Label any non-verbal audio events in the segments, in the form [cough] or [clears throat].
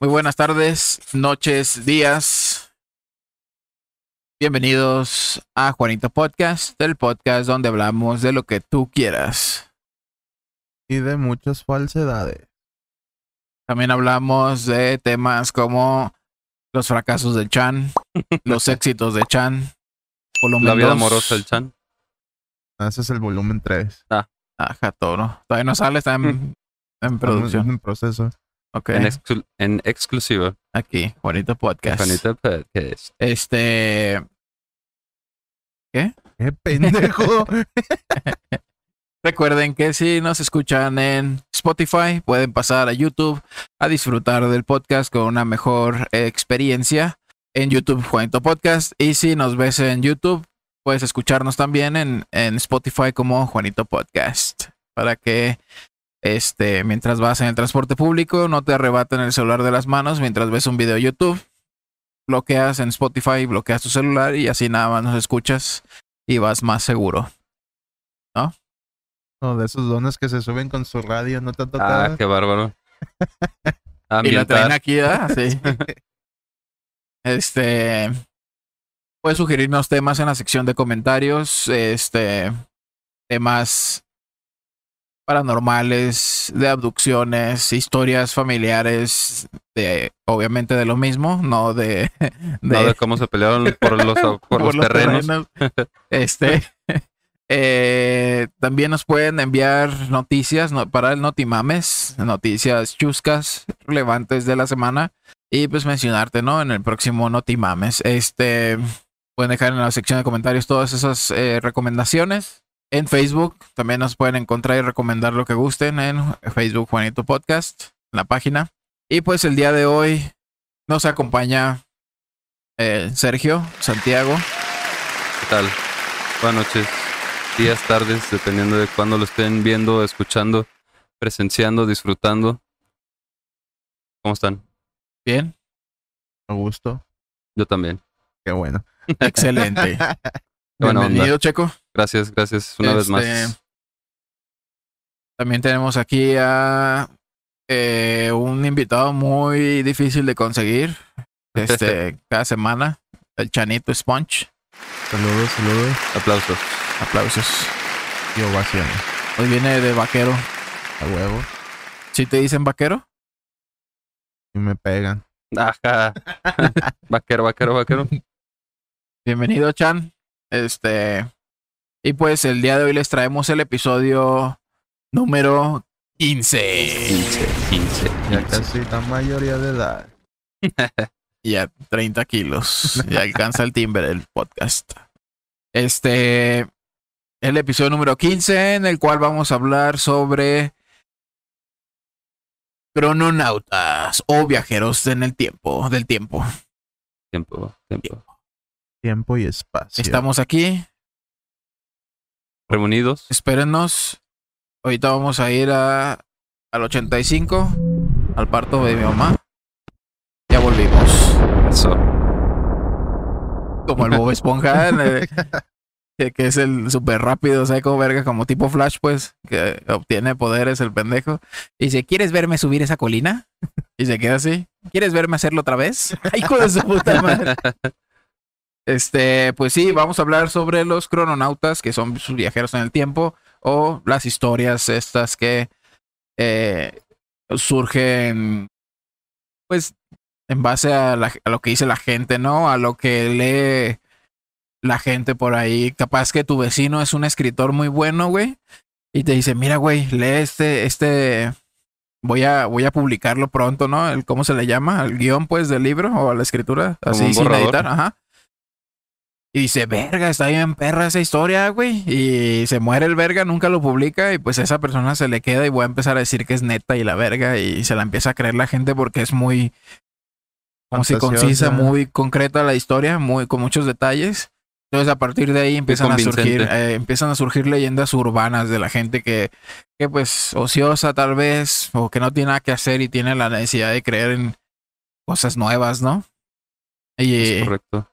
Muy buenas tardes, noches, días. Bienvenidos a Juanito Podcast, el podcast donde hablamos de lo que tú quieras. Y de muchas falsedades. También hablamos de temas como los fracasos del Chan, [laughs] los éxitos de Chan, volumen La vida 2. amorosa del Chan. Ah, Ese es el volumen 3. Ajá, toro. Todavía no sale, está en, [laughs] en producción. En proceso. Ok, En, exclu- en exclusiva. aquí, Juanito Podcast. Juanita Podcast. Este, ¡Qué pendejo! [laughs] Recuerden que si nos escuchan en Spotify, pueden pasar a YouTube a disfrutar del podcast con una mejor experiencia en YouTube Juanito Podcast. Y si nos ves en YouTube, puedes escucharnos también en, en Spotify como Juanito Podcast. Para que este, mientras vas en el transporte público, no te arrebaten el celular de las manos mientras ves un video de YouTube. Bloqueas en Spotify, bloqueas tu celular y así nada más nos escuchas y vas más seguro. O de esos dones que se suben con su radio, ¿no te ha Ah, qué bárbaro. [laughs] Y la traen aquí, ¿verdad? [laughs] Sí. Este. Puedes sugerirnos temas en la sección de comentarios. Este. Temas paranormales, de abducciones, historias familiares, de obviamente de lo mismo, no de, [laughs] No de cómo se pelearon por los, [laughs] por los terrenos. terrenos. [laughs] Este. eh, también nos pueden enviar noticias no- para el Notimames, noticias chuscas, relevantes de la semana. Y pues mencionarte, ¿no? En el próximo Notimames. Este. Pueden dejar en la sección de comentarios todas esas eh, recomendaciones. En Facebook también nos pueden encontrar y recomendar lo que gusten en Facebook Juanito Podcast, en la página. Y pues el día de hoy nos acompaña eh, Sergio Santiago. ¿Qué tal? Buenas noches, días, tardes, dependiendo de cuándo lo estén viendo, escuchando, presenciando, disfrutando. ¿Cómo están? Bien, A gusto. Yo también. Qué bueno. excelente. [laughs] Bienvenido, Checo. Gracias, gracias una vez más. Este, También tenemos aquí a eh, un invitado muy difícil de conseguir. Este, [laughs] cada semana, el Chanito Sponge. Saludos, saludos Aplausos. Aplausos. y ovaciones. Hoy viene de vaquero. A huevo. ¿Sí te dicen vaquero? Y me pegan. Ajá. [laughs] vaquero, vaquero, vaquero. Bienvenido, Chan. Este. Y pues el día de hoy les traemos el episodio número 15. 15, 15, Ya 15. casi la mayoría de edad. [laughs] Ya 30 kilos. Ya alcanza el timbre del podcast. Este. El episodio número 15, en el cual vamos a hablar sobre crononautas o viajeros en el tiempo, del tiempo. Tiempo, tiempo. Tiempo y espacio. Estamos aquí, Reunidos. espérennos. Ahorita vamos a ir a, al 85, al parto de mi mamá. Ya volvimos. Eso. Como el Bob Esponja, [laughs] eh, que, que es el súper rápido, o sea, como verga, como tipo Flash, pues, que obtiene poderes el pendejo. Y dice, ¿quieres verme subir esa colina? Y se queda así. ¿Quieres verme hacerlo otra vez? ¡Ay, [laughs] hijo de su puta madre! [laughs] Este, pues sí, vamos a hablar sobre los crononautas, que son sus viajeros en el tiempo, o las historias estas que eh, surgen, pues, en base a, la- a lo que dice la gente, ¿no? A lo que lee la gente por ahí. Capaz que tu vecino es un escritor muy bueno, güey, y te dice, mira, güey, lee este, este, voy a, voy a publicarlo pronto, ¿no? El, ¿Cómo se le llama? El guion, pues, del libro o la escritura, así sin editar, ajá. Y dice, verga, está bien perra esa historia, güey. Y se muere el verga, nunca lo publica. Y pues esa persona se le queda y voy a empezar a decir que es neta y la verga. Y se la empieza a creer la gente porque es muy, como si concisa, muy concreta la historia, muy con muchos detalles. Entonces a partir de ahí empiezan a surgir, eh, empiezan a surgir leyendas urbanas de la gente que, que pues ociosa tal vez, o que no tiene nada que hacer y tiene la necesidad de creer en cosas nuevas, ¿no? Y, Es correcto.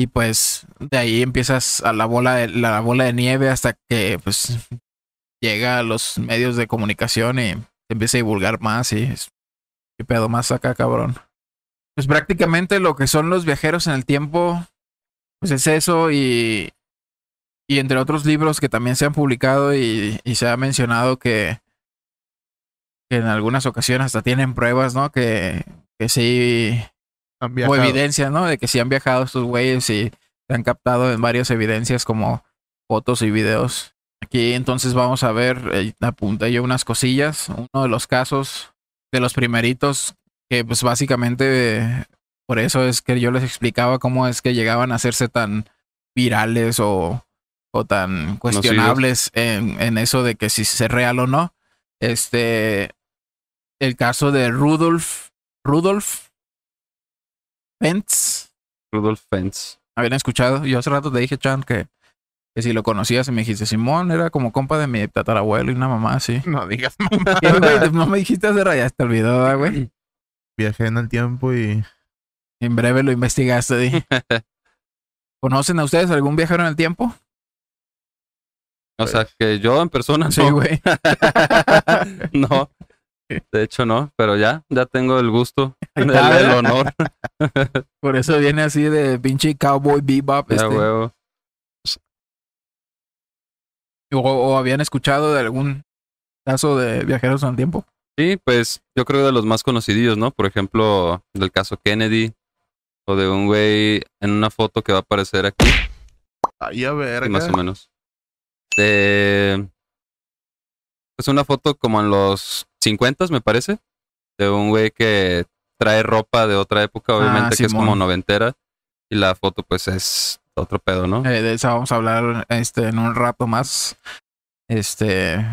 Y pues de ahí empiezas a la bola de, la bola de nieve hasta que pues llega a los medios de comunicación y empieza a divulgar más y es- qué pedo más acá, cabrón. Pues prácticamente lo que son los viajeros en el tiempo, pues es eso y, y entre otros libros que también se han publicado y, se ha mencionado que, que en algunas ocasiones hasta tienen pruebas, ¿no? Que, que sí, o viajado. evidencias, ¿no? De que sí han viajado estos güeyes y se han captado en varias evidencias como fotos y videos. Aquí entonces vamos a ver, eh, apunté yo unas cosillas. Uno de los casos de los primeritos, que pues básicamente eh, por eso es que yo les explicaba cómo es que llegaban a hacerse tan virales o, o tan cuestionables en, en eso de que si es real o no. Este, el caso de Rudolf, Rudolf Pence. Rudolf Fentz. ¿Habían escuchado? Yo hace rato te dije, Chan, que, que si lo conocías y me dijiste, Simón era como compa de mi tatarabuelo y una mamá así. [laughs] No digas [laughs] mamá. ¿Qué, güey? No me dijiste hace rato, ya te olvidó, ¿verdad, güey. [clears throat] Viajé en el tiempo y En breve lo investigaste, di. [laughs] ¿Conocen a ustedes algún viajero en el tiempo? O sea, que yo en persona Sí, güey. no. De hecho, no. Pero ya, ya tengo el gusto, [laughs] el, está, el honor. [laughs] Por eso viene así de pinche cowboy bebop. Ya, Este. huevo. O, o habían escuchado de algún caso de viajeros en el tiempo. Sí, pues yo creo de los más conocidos, ¿no? Por ejemplo, del caso Kennedy. O de un güey en una foto que va a aparecer aquí, Ay, a ver. más o menos. De. Pues una foto como en los 50 me parece. De un güey que trae ropa de otra época, obviamente, que es como Ah, noventera. Y la foto, pues, es otro pedo, ¿no? Eh, de esa vamos a hablar este, en un rato más. Este.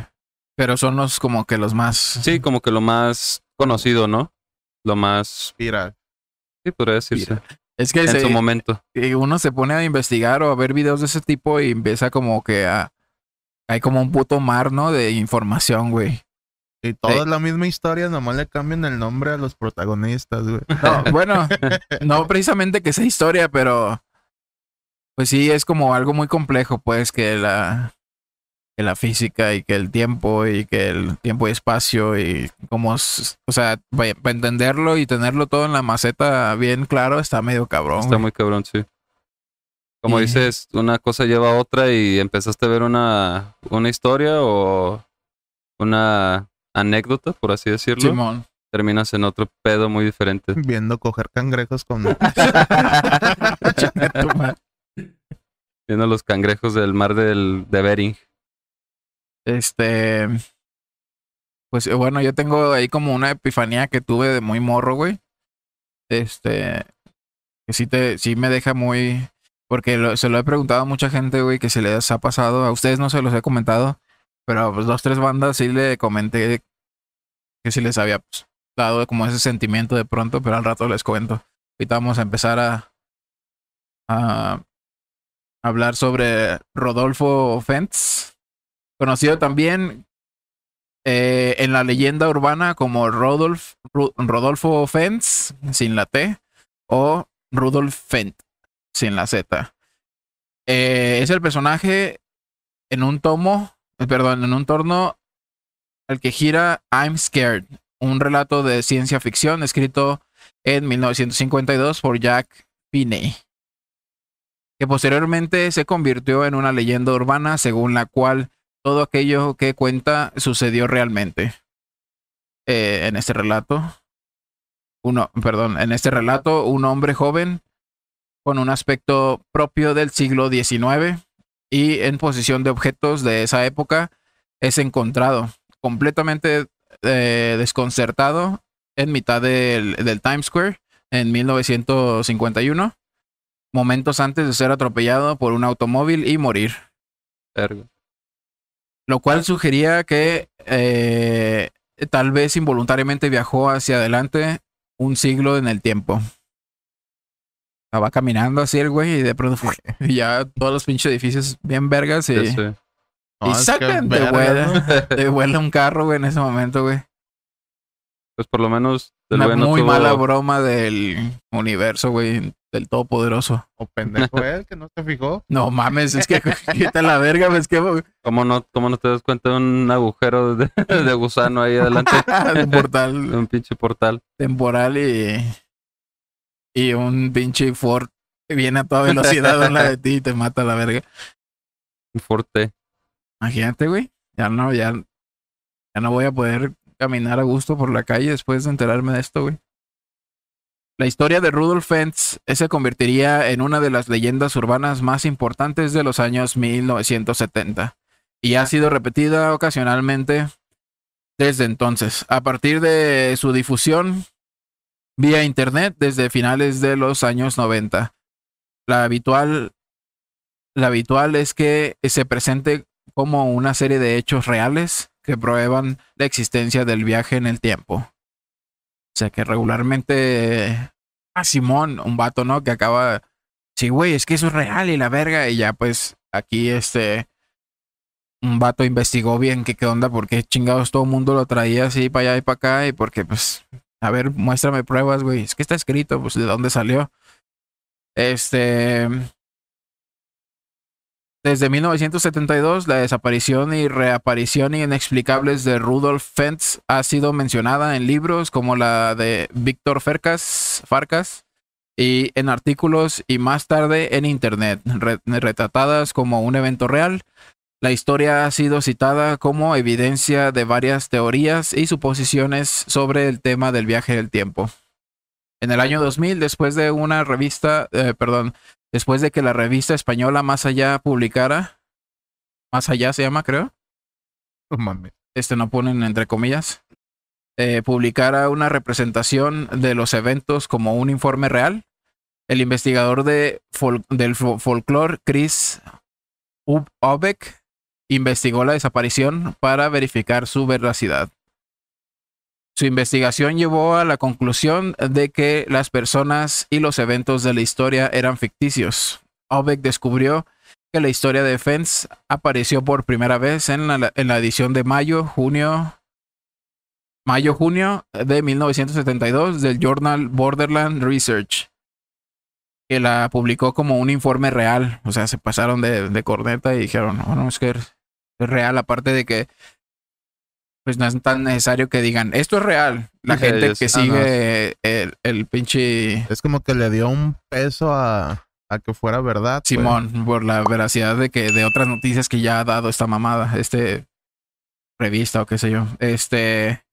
Pero son los como que los más. Sí, como que lo más conocido, ¿no? Lo más. Mira, Sí, podría decirse. Es que En se- su momento. y uno se pone a investigar o a ver videos de ese tipo y empieza como que a. Hay como un puto mar, ¿no? De información, güey. Y toda Sí. es la misma historia, nomás le cambian el nombre a los protagonistas, güey. [laughs] No, bueno, no precisamente que sea historia, pero. Pues sí, es como algo muy complejo, pues, que la. Que la física y que el tiempo y que el tiempo y espacio y como. O sea, para entenderlo y tenerlo todo en la maceta bien claro está medio cabrón. Está güey. muy cabrón, sí. Como Y- dices, una cosa lleva a otra y empezaste a ver una, una historia o una anécdota, por así decirlo. Simón. Terminas en otro pedo muy diferente. Viendo coger cangrejos con. [laughs] Viendo los cangrejos del mar del, de Bering. Este. Pues eh, bueno, yo tengo ahí como una epifanía que tuve de muy morro, güey. Este. Que sí, te, sí me deja muy. Porque lo- se lo he preguntado a mucha gente, güey, que se les ha pasado. A ustedes no se los he comentado. Pero pues dos, tres bandas sí le comenté que sí les había pues, dado como ese sentimiento de pronto, pero al rato les cuento. Ahorita vamos a empezar a. hablar sobre Rodolfo Fentz conocido también eh, en la leyenda urbana como Rodolf, Rodolfo Fentz, sin la T, o Rudolf Fent, sin la Z. Eh, es el personaje en un tomo, perdón, en un torno al que gira I'm Scared, un relato de ciencia ficción escrito en 1952 por Jack Finney que posteriormente se convirtió en una leyenda urbana según la cual todo aquello que cuenta sucedió realmente. Eh, en este relato, uno, perdón, en este relato, un hombre joven con un aspecto propio del siglo XIX y en posición de objetos de esa época es encontrado completamente eh, desconcertado en mitad del, del Times Square en 1951 momentos antes de ser atropellado por un automóvil y morir, lo cual sugería que eh, tal vez involuntariamente viajó hacia adelante un siglo en el tiempo. Estaba caminando así el güey y de pronto fue, [laughs] y ya todos los pinches edificios bien vergas y, Ya sé. No, y sacan de vuela, [laughs] de vuela un carro, güey, en ese momento, güey. Pues por lo menos Una güey no muy tuvo- mala broma del universo, güey, del todopoderoso. O pendejo él que no se fijó. No mames, es que [laughs] quita la verga, ves que ¿Cómo no, cómo no te das cuenta de un agujero de, de gusano ahí adelante? un de portal un pinche portal. temporal y y un pinche Ford que viene a toda velocidad a la de [laughs] ti y te mata a la verga. Un. Imagínate, güey. Ya no, ya, ya no voy a poder caminar a gusto por la calle después de enterarme de esto, güey. La historia de Rudolf Fentz se convertiría en una de las leyendas urbanas más importantes de los años 1970 y ha sido repetida ocasionalmente desde entonces. A partir de su difusión vía internet desde finales de los años 90. La habitual, la habitual es que se presente como una serie de hechos reales que prueban la existencia del viaje en el tiempo. O sea que regularmente a Simón, un vato, ¿no? Que acaba, sí, güey, es que eso es real y la verga. Y ya pues aquí este, un vato investigó bien que qué onda, porque chingados todo el mundo lo traía así para allá y para acá y porque pues, a ver, muéstrame pruebas, güey. Es que está escrito, pues de dónde salió. Este, desde 1972, la desaparición y reaparición inexplicables de Rudolf Fentz ha sido mencionada en libros como la de Víctor Farkas, Farkas y en artículos y más tarde en Internet, re- retratadas como un evento real. La historia ha sido citada como evidencia de varias teorías y suposiciones sobre el tema del viaje del tiempo. En el año 2000, después de una revista, eh, perdón, después de que la revista española Más Allá publicara, Más Allá se llama, creo, este no ponen entre comillas, eh, publicara una representación de los eventos como un informe real, el investigador de fol- del fo- folclore Chris Ub- Obeck investigó la desaparición para verificar su veracidad. Su investigación llevó a la conclusión de que las personas y los eventos de la historia eran ficticios. Obeck descubrió que la historia de Fence apareció por primera vez en la, en la edición de mayo, junio, mayo-junio de 1972 del journal Borderland Research, que la publicó como un informe real. O sea, se pasaron de, de corneta y dijeron, no, no, es que es real, aparte de que pues no es tan necesario que digan, esto es real. La Sí, gente ellos- que ah, sigue el, el pinche Es como que le dio un peso a, a que fuera verdad. pues. Simón, por la veracidad de que de otras noticias que ya ha dado esta mamada, este revista o qué sé yo. Este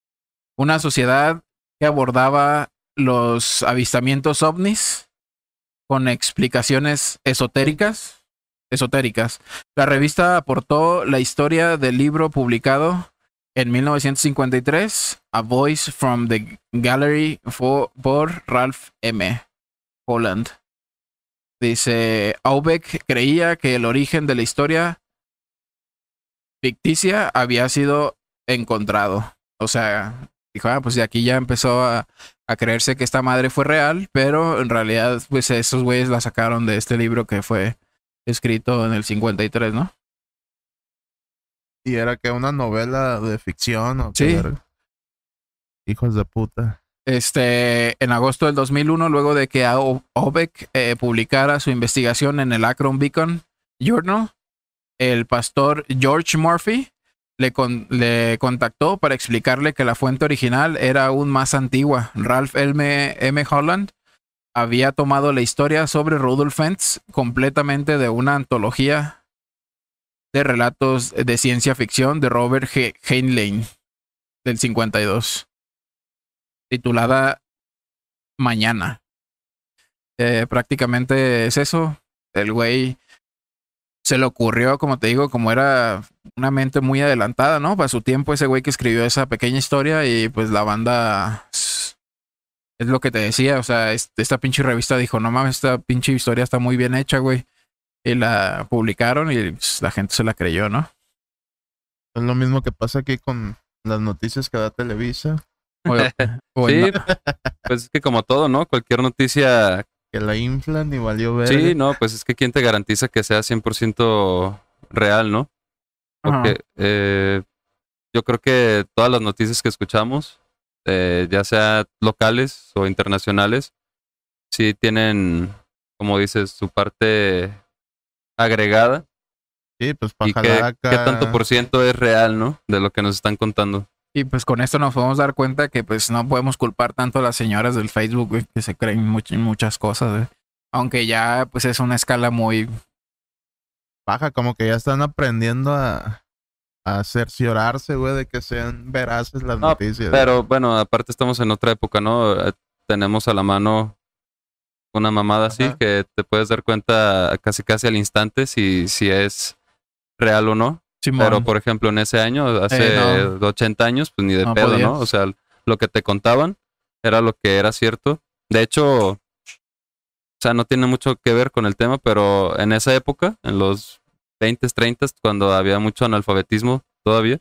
una sociedad que abordaba los avistamientos ovnis con explicaciones esotéricas, esotéricas. La revista aportó la historia del libro publicado en 1953, A Voice from the Gallery for, por Ralph M. Holland. Dice, Aubeck creía que el origen de la historia ficticia había sido encontrado. O sea, dijo, ah, pues de aquí ya empezó a, a creerse que esta madre fue real, pero en realidad, pues esos güeyes la sacaron de este libro que fue escrito en el 53, ¿no? Y era que una novela de ficción o qué Sí. verga. Hijos de puta. Este, en agosto del 2001, luego de que Aubeck eh, publicara su investigación en el Akron Beacon Journal, el pastor George Murphy le, con- le contactó para explicarle que la fuente original era aún más antigua. Ralph M. M. Holland había tomado la historia sobre Rudolf Fentz completamente de una antología de relatos de ciencia ficción de Robert. Heinlein del 52 titulada Mañana. Eh, prácticamente es eso. El güey se le ocurrió, como te digo, como era una mente muy adelantada, ¿no? Para su tiempo, ese güey que escribió esa pequeña historia y pues la banda es lo que te decía, o sea, es- esta pinche revista dijo, no mames, esta pinche historia está muy bien hecha, güey. Y la publicaron y pues, la gente se la creyó, ¿no? Es lo mismo que pasa aquí con las noticias que da Televisa. O- [laughs] o Sí, pues es que como todo, ¿no? Cualquier noticia. Que la inflan y valió ver. Sí, no, pues es que quién te garantiza que sea 100% real, ¿no? Porque eh, yo creo que todas las noticias que escuchamos eh, ya sea locales o internacionales, sí tienen, como dices, su parte agregada Sí, pues para y qué, qué tanto por ciento es real, ¿no? De lo que nos están contando. Y pues con esto nos podemos dar cuenta que pues no podemos culpar tanto a las señoras del Facebook, güey, que se creen much- muchas cosas, güey. Aunque ya pues es una escala muy... Baja, como que ya están aprendiendo a, a cerciorarse, güey, de que sean veraces las No, noticias. Pero bueno, aparte estamos en otra época, ¿no? Eh, Tenemos a la mano una mamada así que te puedes dar cuenta casi casi al instante si, si es real o no. Simón. Pero por ejemplo, en ese año, hace Eh, 80 años, pues ni de No pedo, podías. ¿no? O sea, lo que te contaban era lo que era cierto. De hecho, o sea, no tiene mucho que ver con el tema, pero en esa época, en los 20, 30, cuando había mucho analfabetismo todavía,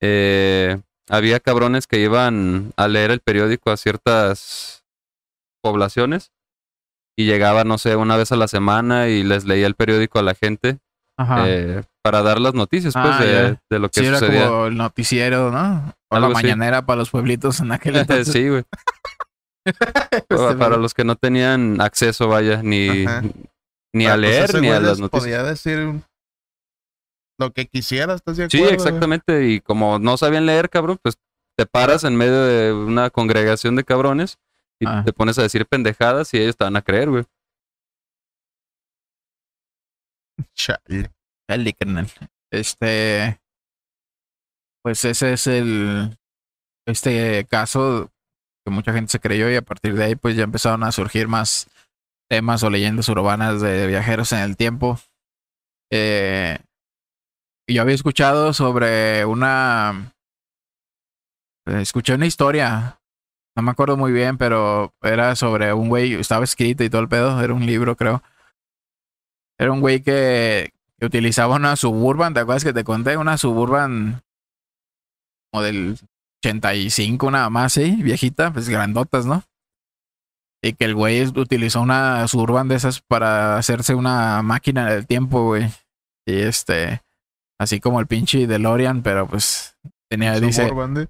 eh, había cabrones que iban a leer el periódico a ciertas poblaciones y llegaba, no sé, una vez a la semana y les leía el periódico a la gente Ajá. eh, para dar las noticias, pues, Ah, de, de lo que sí, era sucedía. como el noticiero, ¿no? O Algo la así. mañanera para los pueblitos en aquel [laughs] entonces. sí, güey. [laughs] Este, Pa- para los que no tenían acceso, vaya, ni, Ajá. Ni a pues, leer ni a las noticias. Podía decir lo que quisiera, ¿estás de Sí, acuerdo? exactamente. Y como no sabían leer, cabrón, pues te paras en medio de una congregación de cabrones y Ah. te pones a decir pendejadas y ellos te van a creer, güey. [laughs] Chale. Carnal. Este. Pues ese es el. Este caso que mucha gente se creyó y a partir de ahí, pues ya empezaron a surgir más temas o leyendas urbanas de viajeros en el tiempo. Eh, yo había escuchado sobre una. eh, Escuché una historia. No me acuerdo muy bien, pero era sobre un güey. Estaba escrito y todo el pedo. Era un libro, creo. Era un güey que, que utilizaba una Suburban, ¿te acuerdas que te conté? Una Suburban como del 85 nada más, sí, viejita, pues grandotas, ¿no? Y que el güey utilizó una Suburban de esas para hacerse una máquina del tiempo, güey. Y este, así como el pinche DeLorean, pero pues tenía, dice, Suburban, de-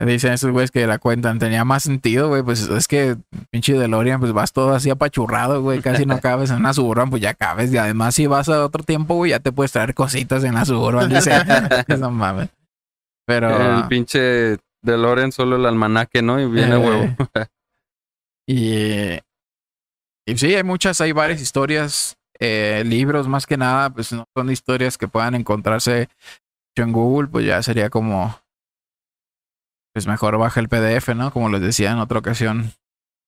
Dicen esos güeyes que la cuentan, tenía más sentido, güey. Pues es que pinche DeLorean, pues vas todo así apachurrado, güey. Casi no [laughs] cabes en una Suburban, pues ya cabes. Y además, si vas a otro tiempo, güey, ya te puedes traer cositas en la Suburban. Dice, [laughs] [laughs] no mames. Pero. El pinche DeLorean, solo el almanaque, ¿no? Y viene Eh, huevo. Y, sí, hay muchas, hay varias historias, eh, libros más que nada, pues no son historias que puedan encontrarse en Google, pues ya sería como, pues mejor baja el PDF, ¿no? Como les decía en otra ocasión,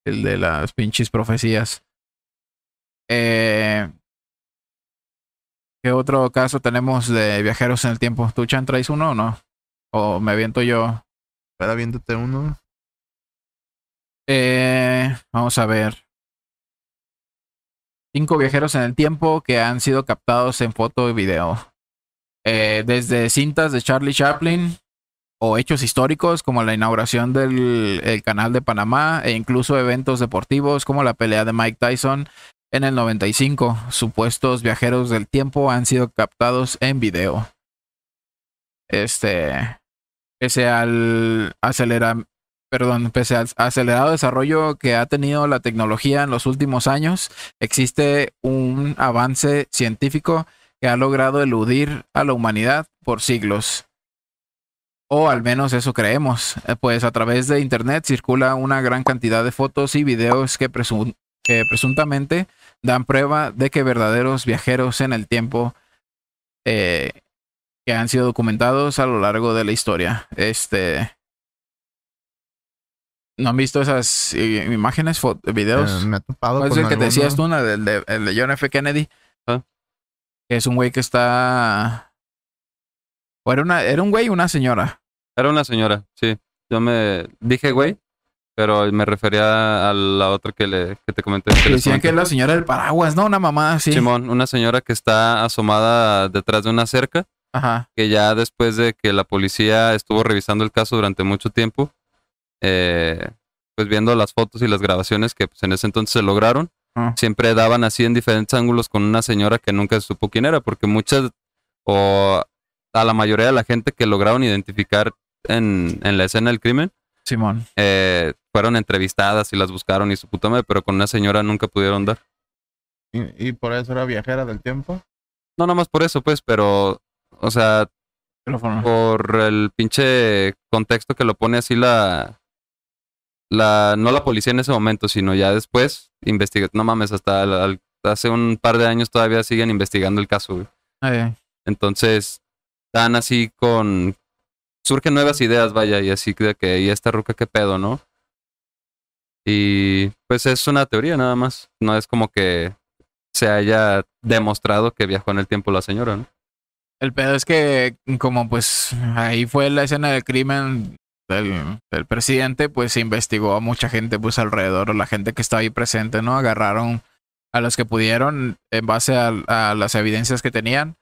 el de las pinches profecías. Eh, ¿Qué otro caso tenemos de viajeros en el tiempo? ¿Tú, Chan, traes uno o no? ¿O me aviento yo? Espera, viéndote uno. Eh, vamos a ver. Cinco viajeros en el tiempo que han sido captados en foto y video. Eh, desde cintas de Charlie Chaplin o hechos históricos como la inauguración del el canal de Panamá e incluso eventos deportivos como la pelea de Mike Tyson en el 95. Supuestos viajeros del tiempo han sido captados en video. Este, pese al acelerar perdón, pese al acelerado desarrollo que ha tenido la tecnología en los últimos años, existe un avance científico que ha logrado eludir a la humanidad por siglos. O al menos eso creemos, eh, pues a través de Internet circula una gran cantidad de fotos y videos que, presun- que presuntamente dan prueba de que verdaderos viajeros en el tiempo eh, que han sido documentados a lo largo de la historia. Este, ¿No han visto esas eh, imágenes, videos? Eh, me he topado ¿Cuál es con el que te alguno. decías tú, una del de, el de John F. Kennedy? Ah. Que es un güey que está. O era una, era un güey y una señora. Era una señora, sí. Yo me dije, güey, pero me refería a la otra que, le, que te comenté. que Decían que es la señora del paraguas, ¿no? Una mamá así. Simón, una señora que está asomada detrás de una cerca, Ajá. que ya después de que la policía estuvo revisando el caso durante mucho tiempo, eh, pues viendo las fotos y las grabaciones que pues, en ese entonces se lograron, Ah. siempre daban así en diferentes ángulos con una señora que nunca se supo quién era, porque muchas o a la mayoría de la gente que lograron identificar en, en la escena del crimen Simón. eh, fueron entrevistadas y las buscaron y su puta madre, pero con una señora nunca pudieron dar. Y, y por eso era viajera del tiempo. No, nada más por eso, pues, pero, o sea, por el pinche contexto que lo pone así la, la, no la policía en ese momento, sino ya después, investiga, no mames, hasta hace un par de años todavía siguen investigando el caso, güey. Eh, Entonces, dan así con, surgen nuevas ideas, vaya, y así de que, y esta ruca qué pedo, ¿no? Y pues es una teoría nada más, no es como que se haya demostrado que viajó en el tiempo la señora, ¿no? El pedo es que, como pues ahí fue la escena del crimen del, del presidente, pues se investigó a mucha gente pues alrededor, la gente que estaba ahí presente, ¿no? Agarraron a los que pudieron en base a, a las evidencias que tenían.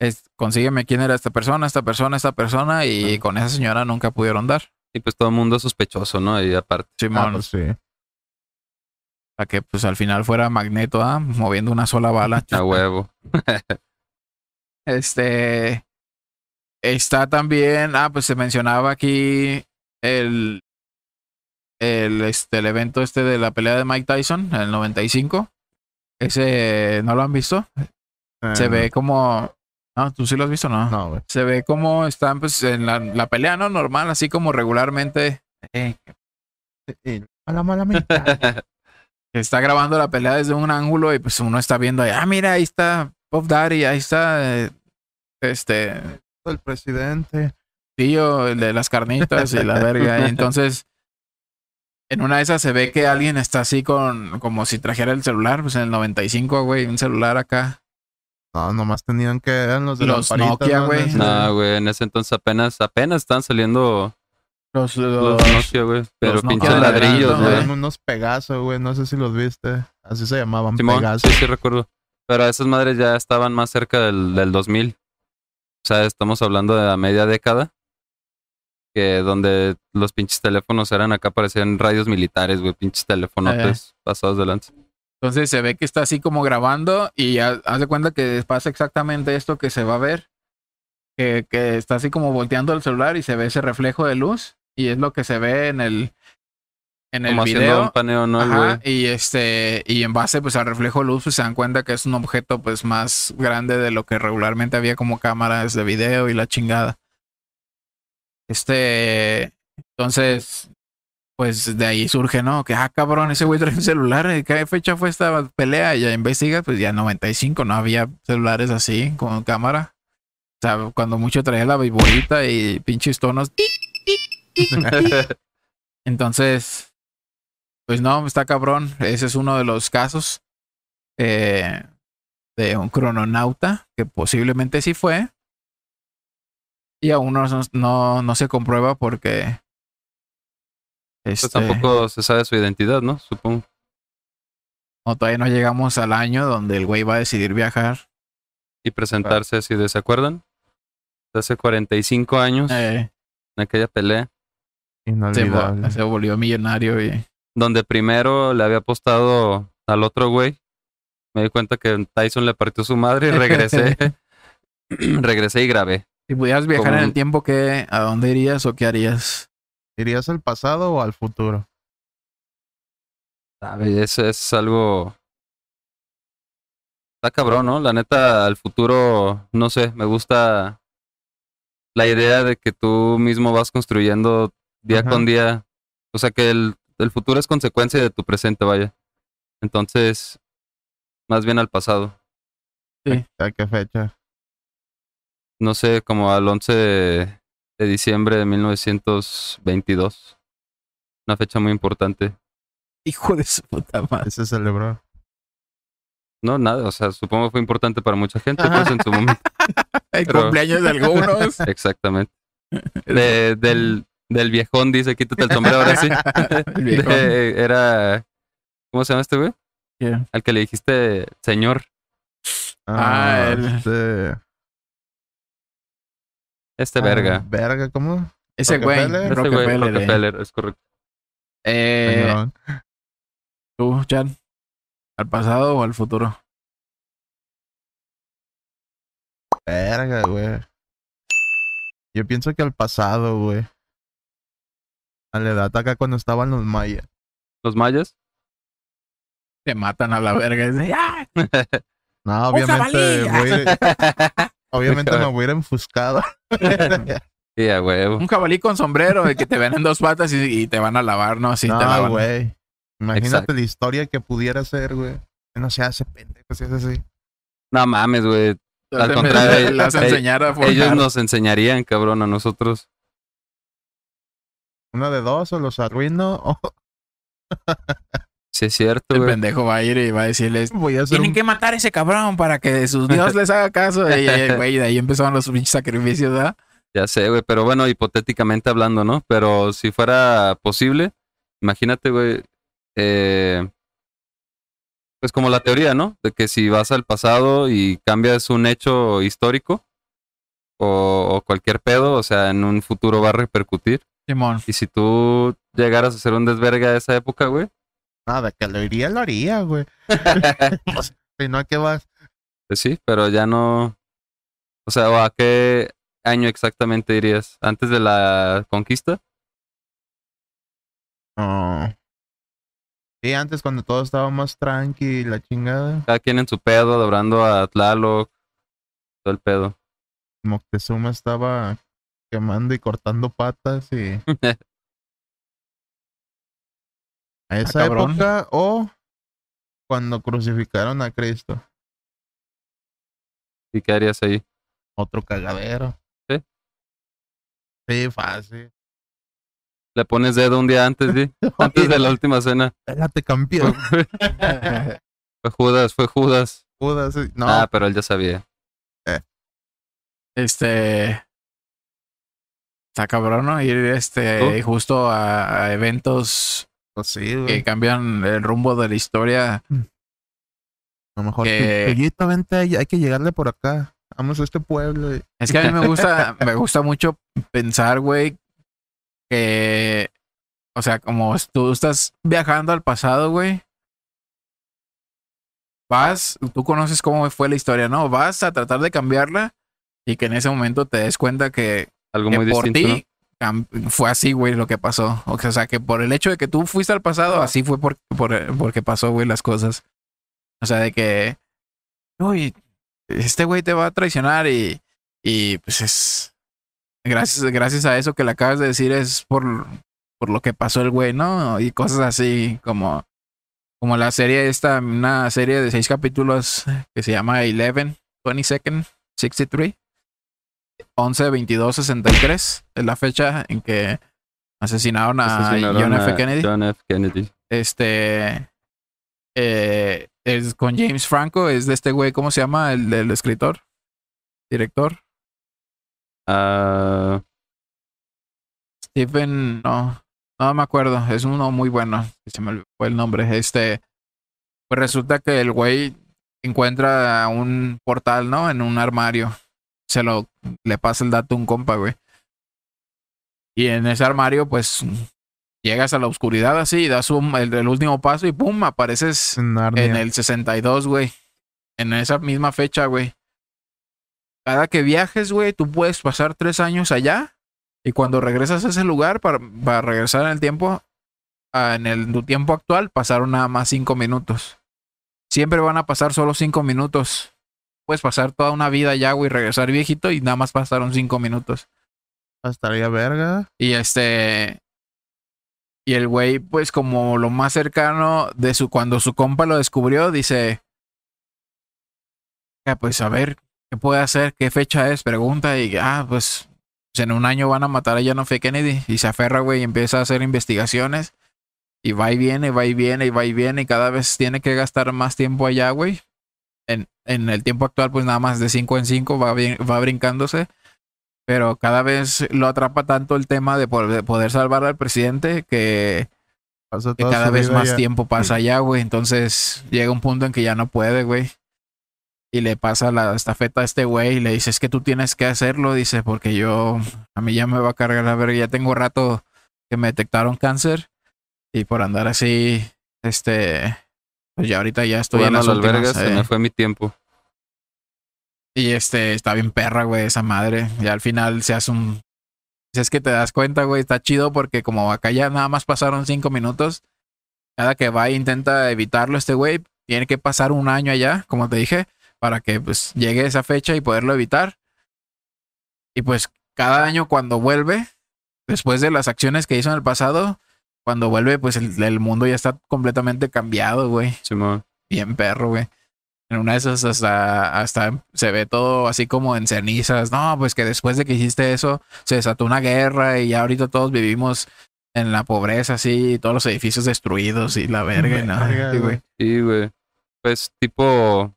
Es, consígueme quién era esta persona, esta persona, esta persona, y con esa señora nunca pudieron dar. Y pues todo el mundo es sospechoso, ¿no? Y aparte. Simón, Ah, pues sí. para que pues al final fuera Magneto, ¿ah? moviendo una sola bala. [laughs] A huevo. [laughs] Este está también, ah, pues se mencionaba aquí el el este el evento este de la pelea de Mike Tyson en el 95. Ese no lo han visto. Se Eh, ve como no, tú sí lo has visto, ¿no? No, güey. Se ve como están pues en la, la pelea no normal, así como regularmente eh, Y- A la mala mitad. [laughs] está grabando la pelea desde un ángulo y pues uno está viendo, ahí, ah, mira, ahí está Puff Daddy, ahí está eh, este El presidente. Tío, el de las carnitas y la verga. Y entonces, en una de esas se ve que alguien está así con, como si trajera el celular, pues en el 95, güey, un celular acá. No, nomás tenían que eran los de Los Nokia, ¿no? güey. No, güey, en ese entonces apenas, apenas están saliendo Los, los los- Nokia, güey. Pero pinches ladrillos, güey. Eran unos Pegaso, güey. No sé si los viste. Así se llamaban, Simón, Pegaso. sí, sí recuerdo. Pero esas madres ya estaban más cerca del, del 2000. O sea, estamos hablando de la media década. Que donde los pinches teléfonos eran acá parecían radios militares, güey. Pinches teléfonotes pasados de lanza. entonces se ve que está así como grabando y ha- haz de cuenta que pasa exactamente esto que se va a ver. Que, que está así como volteando el celular y se ve ese reflejo de luz. Y es lo que se ve en el, en el Como video. un paneo, ¿no? Ajá, y este, y en base pues al reflejo de luz, pues se dan cuenta que es un objeto pues más grande de lo que regularmente había como cámaras de video y la chingada. Este, entonces, pues de ahí surge, ¿no? Que, ah, cabrón, ese güey trae un celular, ¿de qué fecha fue esta pelea? Ya investiga, pues ya 95, no había celulares así, con cámara. O sea, cuando mucho traía la viborita y pinches tonos. [laughs] Entonces, pues no, está cabrón. Ese es uno de los casos eh, de un crononauta que posiblemente sí fue. Y aún no, no, no se comprueba porque. Pues Este, tampoco se sabe su identidad, ¿no? Supongo. no, todavía no llegamos al año donde el güey va a decidir viajar. Y presentarse así de, ¿se acuerdan? De hace 45 años, Eh, en aquella pelea, se, Inolvidable. se volvió millonario y. donde primero le había apostado al otro güey. Me di cuenta que Tyson le partió su madre y regresé. [laughs] [clears throat] regresé y grabé. Si pudieras viajar Como en el tiempo, ¿qué, ¿a dónde irías o qué harías? ¿Irías al pasado o al futuro? ¿Sabes? Eso es algo. Está cabrón, ¿no? La neta, al futuro, no sé, me gusta la idea de que tú mismo vas construyendo día Ajá. con día. O sea, que el, el futuro es consecuencia de tu presente, vaya. Entonces, más bien al pasado. ¿A qué fecha? No sé, como al 11 de, de diciembre de 1922. Una fecha muy importante. Hijo de su puta madre. Se celebró. No, nada, o sea, supongo que fue importante para mucha gente, pues en su momento. [laughs] El Pero- cumpleaños de algunos. [laughs] Exactamente. [laughs] De- del, del viejón dice, quítate el sombrero ahora sí. De- era, ¿cómo se llama este güey? Al que le dijiste señor. Ah, el- Este, Este ah, verga. verga, ¿cómo? Ese güey. Rockefeller. Este güey, Rockefeller. eh. Rockefeller, es correcto. Eh, tú, Chan. ¿Al pasado o al futuro? Verga, güey. Yo pienso que al pasado, güey. A la edad acá cuando estaban los mayas. ¿Los mayas? Te matan a la verga. y dices, [laughs] ¡Ah! No, obviamente. a- [laughs] obviamente me voy a ir enfuscado. [laughs] Sí, a huevo. Un jabalí con sombrero de que te ven en dos patas y, y te van a lavar, ¿no? Así te no, lavan. güey. Imagínate Exacto. la historia que pudiera ser, güey. Que No se hace pendejo, si es así. No mames, güey. Al contrario, [laughs] las a forjar. Ellos nos enseñarían, cabrón, a nosotros. Una de dos, o los arruino, [laughs] o Sí, es cierto, El güey. pendejo va a ir y va a decirles, voy a hacer tienen un... que matar a ese cabrón para que sus dios les haga caso. Y, güey, de ahí empezaron los pinches sacrificios, ¿verdad? Ya sé, güey. Pero bueno, hipotéticamente hablando, ¿no? Pero si fuera posible, imagínate, güey. eh, pues como la teoría, ¿no? De que si vas al pasado y cambias un hecho histórico o, o cualquier pedo, o sea, en un futuro va a repercutir. Simón. Y si tú llegaras a hacer un desvergue a esa época, güey, Nada, que lo iría, lo haría, güey. [laughs] Si no, ¿a qué vas? pues sí, pero ya no. O sea, ¿o ¿a qué año exactamente irías? ¿Antes de la conquista? No. Sí, antes cuando todo estaba más tranqui, la chingada. Cada quien en su pedo, adorando a Tlaloc, todo el pedo. Moctezuma estaba quemando y cortando patas y... [laughs] A esa cabrón. época o cuando crucificaron a Cristo. ¿Y qué harías ahí? Otro cagadero. ¿Sí? Sí, fácil. Le pones dedo un día antes, ¿sí? [laughs] Antes de la última cena. Espérate, campeón. [laughs] Fue Judas, fue Judas. Judas, sí. No, Ah, pero él ya sabía. este. Está cabrón, ¿no? Ir este, ¿Tú? justo a, a eventos pues sí, que cambian el rumbo de la historia. A lo mejor, que- vente, hay que llegarle por acá. Vamos a este pueblo. y- Es que a mí me gusta, [laughs] me gusta mucho pensar, güey, que, o sea, como tú estás viajando al pasado, güey, vas, tú conoces cómo fue la historia, ¿no? Vas a tratar de cambiarla y que en ese momento te des cuenta que, Algo que muy por distinto, ti fue así, güey, lo que pasó. O sea, que por el hecho de que tú fuiste al pasado, así fue por, por, porque pasó, güey, las cosas. O sea, de que, uy, este güey te va a traicionar y, y pues es, gracias, gracias a eso que le acabas de decir es por, por lo que pasó el güey, ¿no? Y cosas así como, como la serie esta, una serie de seis capítulos que se llama Eleven, 22nd, 63. 11, 22, 63 es la fecha en que asesinaron a Asesinaron John F. Kennedy. John F. Kennedy. Este eh, es con James Franco, es de este güey, ¿cómo se llama? El del escritor, director. Ah, Stephen, no, no me acuerdo, es uno muy bueno, se me fue el nombre. Este, pues resulta que el güey encuentra un portal, ¿no? En un armario. Se lo, le pasa el dato a un compa, güey. Y en ese armario, pues, llegas a la oscuridad así, das un- el, el último paso y pum, apareces En el 62, güey. En esa misma fecha, güey. Cada que viajes, güey, tú puedes pasar tres años allá. Y cuando regresas a ese lugar, para, para regresar en el tiempo, en el tu tiempo actual, pasaron nada más cinco minutos. Siempre van a pasar solo cinco minutos. Puedes pasar toda una vida allá, güey, regresar viejito y nada más pasaron cinco minutos. Estaría verga. Y este. Y el güey, pues, como lo más cercano de su. Cuando su compa lo descubrió, dice. "Ah, pues a ver, ¿qué puede hacer? ¿Qué fecha es? Pregunta. Y ah, pues. pues, en un año van a matar a John F. Kennedy. Y se aferra, güey, y empieza a hacer investigaciones. Y va y viene, va y viene, y va y viene. Y cada vez tiene que gastar más tiempo allá, güey. En, en el tiempo actual, pues nada más de 5 en 5 va, bien- va brincándose pero cada vez lo atrapa tanto el tema de poder, de poder salvar al presidente que, Pasa que cada vez más ya. tiempo pasa allá, güey. Entonces llega un punto en que ya no puede, güey. Y le pasa la estafeta a este güey y le dice, es que tú tienes que hacerlo, dice, porque yo, a mí ya me va a cargar la verga, ya tengo rato que me detectaron cáncer y por andar así, este, pues ya ahorita ya estoy en bueno, las la últimas, alberga se eh. me fue mi tiempo. Y este, está bien perra, güey, esa madre. Y al final se hace un Si es que te das cuenta, güey, está chido porque como acá ya nada más pasaron cinco minutos, cada que va e intenta evitarlo este güey, tiene que pasar un año allá, como te dije, para que pues llegue esa fecha y poderlo evitar. Y pues cada año cuando vuelve, después de las acciones que hizo en el pasado, cuando vuelve, pues el, el mundo ya está completamente cambiado, güey. Simón. Bien perro, güey. En una de esas hasta, hasta se ve todo así como en cenizas. No, pues que después de que hiciste eso, se desató una guerra y ya ahorita todos vivimos en la pobreza, así, todos los edificios destruidos y la verga, y nada. Verga, Sí, güey. Sí, güey. Pues tipo.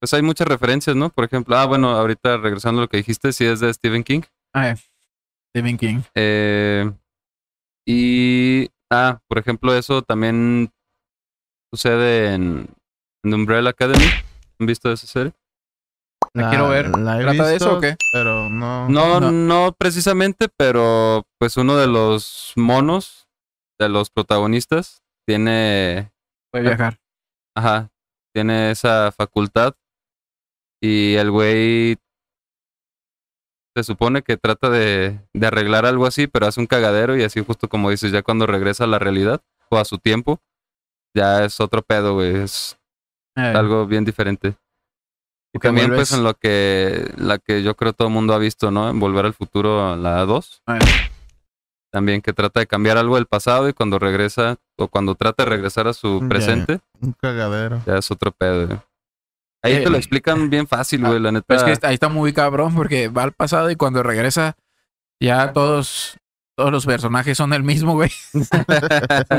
Pues hay muchas referencias, ¿no? Por ejemplo, ah, bueno, ahorita regresando a lo que dijiste, sí es de Stephen King. Ay, Stephen King. Eh, y. Ah, por ejemplo, eso también sucede en, en Umbrella Academy. ¿Han visto esa serie? La quiero ver. la he ¿Trata de eso o qué? Pero no. No, No. no, precisamente, pero pues uno de los monos de los protagonistas tiene, Puede viajar. ajá, tiene esa facultad y el güey se supone que trata de, de arreglar algo así, pero hace un cagadero y así justo como dices, ya cuando regresa a la realidad o a su tiempo, ya es otro pedo, güey, es Eh, algo bien diferente. Y también vuelves- pues en lo que la que yo creo todo el mundo ha visto, ¿no? En Volver al Futuro, la 2. eh, También que trata de cambiar algo del pasado y cuando regresa o cuando trata de regresar a su presente, Un cagadero. ya es otro pedo. güey. Ahí Eh, te lo explican bien fácil, güey, la neta. Pero es que ahí está muy cabrón porque va al pasado y cuando regresa, ya todos, todos los personajes son el mismo, güey. [laughs] Su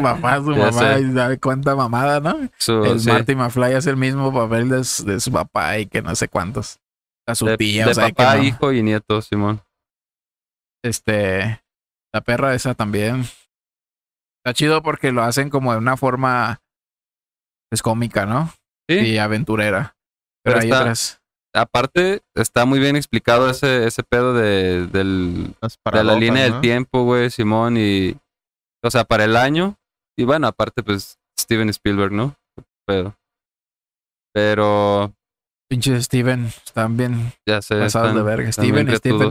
papá, su Ya mamá, sé. y sabe cuánta mamada, ¿no? Su- el sí, Marty McFly hace el mismo papel de, su- de su papá y que no sé cuántos. A su de, tía, de o sea, que papá, no. hijo y nieto, Simón. Este, la perra esa también. Está chido porque lo hacen como de una forma, pues cómica, ¿no? Sí. Y aventurera. Pero, Pero hay está- otras. Aparte, está muy bien explicado ese, ese pedo de, del, de la línea del tiempo, güey, Simón, y. O sea, para el año. Y bueno, aparte, pues, Steven Spielberg, ¿no? Pero. Pero. Pinche Steven, están bien Ya sé. pasados están- de verga. Steven y Steven,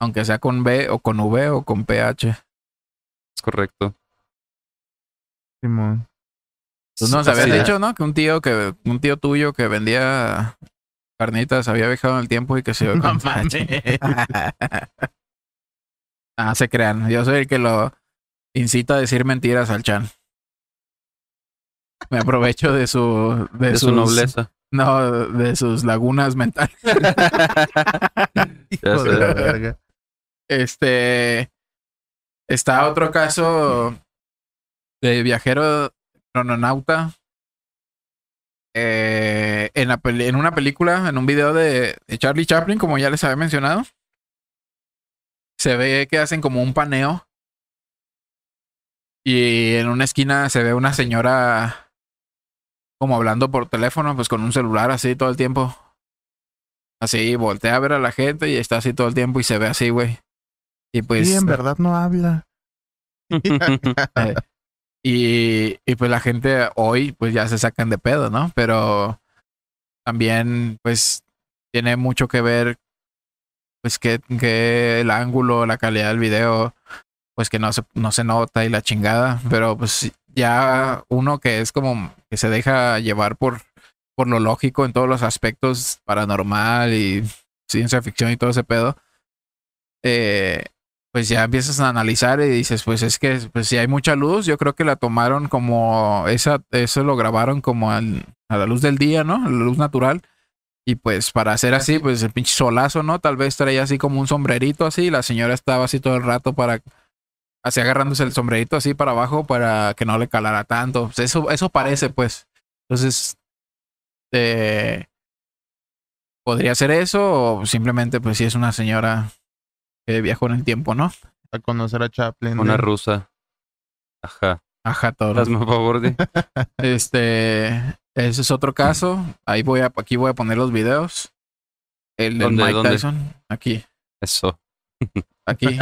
aunque sea con B o con V o con PH. Es correcto. Simón. Tú nos habías Sí. dicho, ¿no? Que un tío que un tío tuyo que vendía carnitas había viajado en el tiempo y que se [laughs] iba con [laughs] Ah, se crean. Yo soy el que lo incita a decir mentiras al Chan. Me aprovecho de su de, De su nobleza. No, de sus lagunas mentales. [laughs] Hijo sé. de la verga. Este está otro caso de viajero crononauta. Eh, en, la peli- en una película, en un video de, de Charlie Chaplin, como ya les había mencionado, se ve que hacen como un paneo. Y en una esquina se ve una señora como hablando por teléfono, pues con un celular así todo el tiempo. Así, voltea a ver a la gente y está así todo el tiempo y se ve así, güey. Y pues. Sí, en verdad no habla. [laughs] [laughs] eh, y, y pues la gente hoy, pues ya se sacan de pedo, ¿no? Pero también, pues, tiene mucho que ver, pues, que, que el ángulo, la calidad del video, pues que no se, no se nota y la chingada. Pero pues ya uno que es como que se deja llevar por, por lo lógico en todos los aspectos paranormal y ciencia ficción y todo ese pedo. Eh, pues ya empiezas a analizar y dices, pues es que pues si hay mucha luz, yo creo que la tomaron como esa, eso lo grabaron como al- a la luz del día, ¿no? A la luz natural. Y pues para hacer así, pues el pinche solazo, ¿no? Tal vez traía así como un sombrerito así, y la señora estaba así todo el rato para así agarrándose el sombrerito así para abajo para que no le calara tanto. Pues eso, eso parece, pues. Entonces, eh, podría ser eso, o simplemente, pues si es una señora que viajó en el tiempo, ¿no? A conocer a Chaplin. Una ¿no? rusa. Ajá. Ajá, todo. Hazme un favor de. [laughs] Este, ese es otro caso. Ahí voy a, aquí voy a poner los videos. El de ¿Dónde, Mike dónde? Tyson. Aquí, Eso. [laughs] aquí.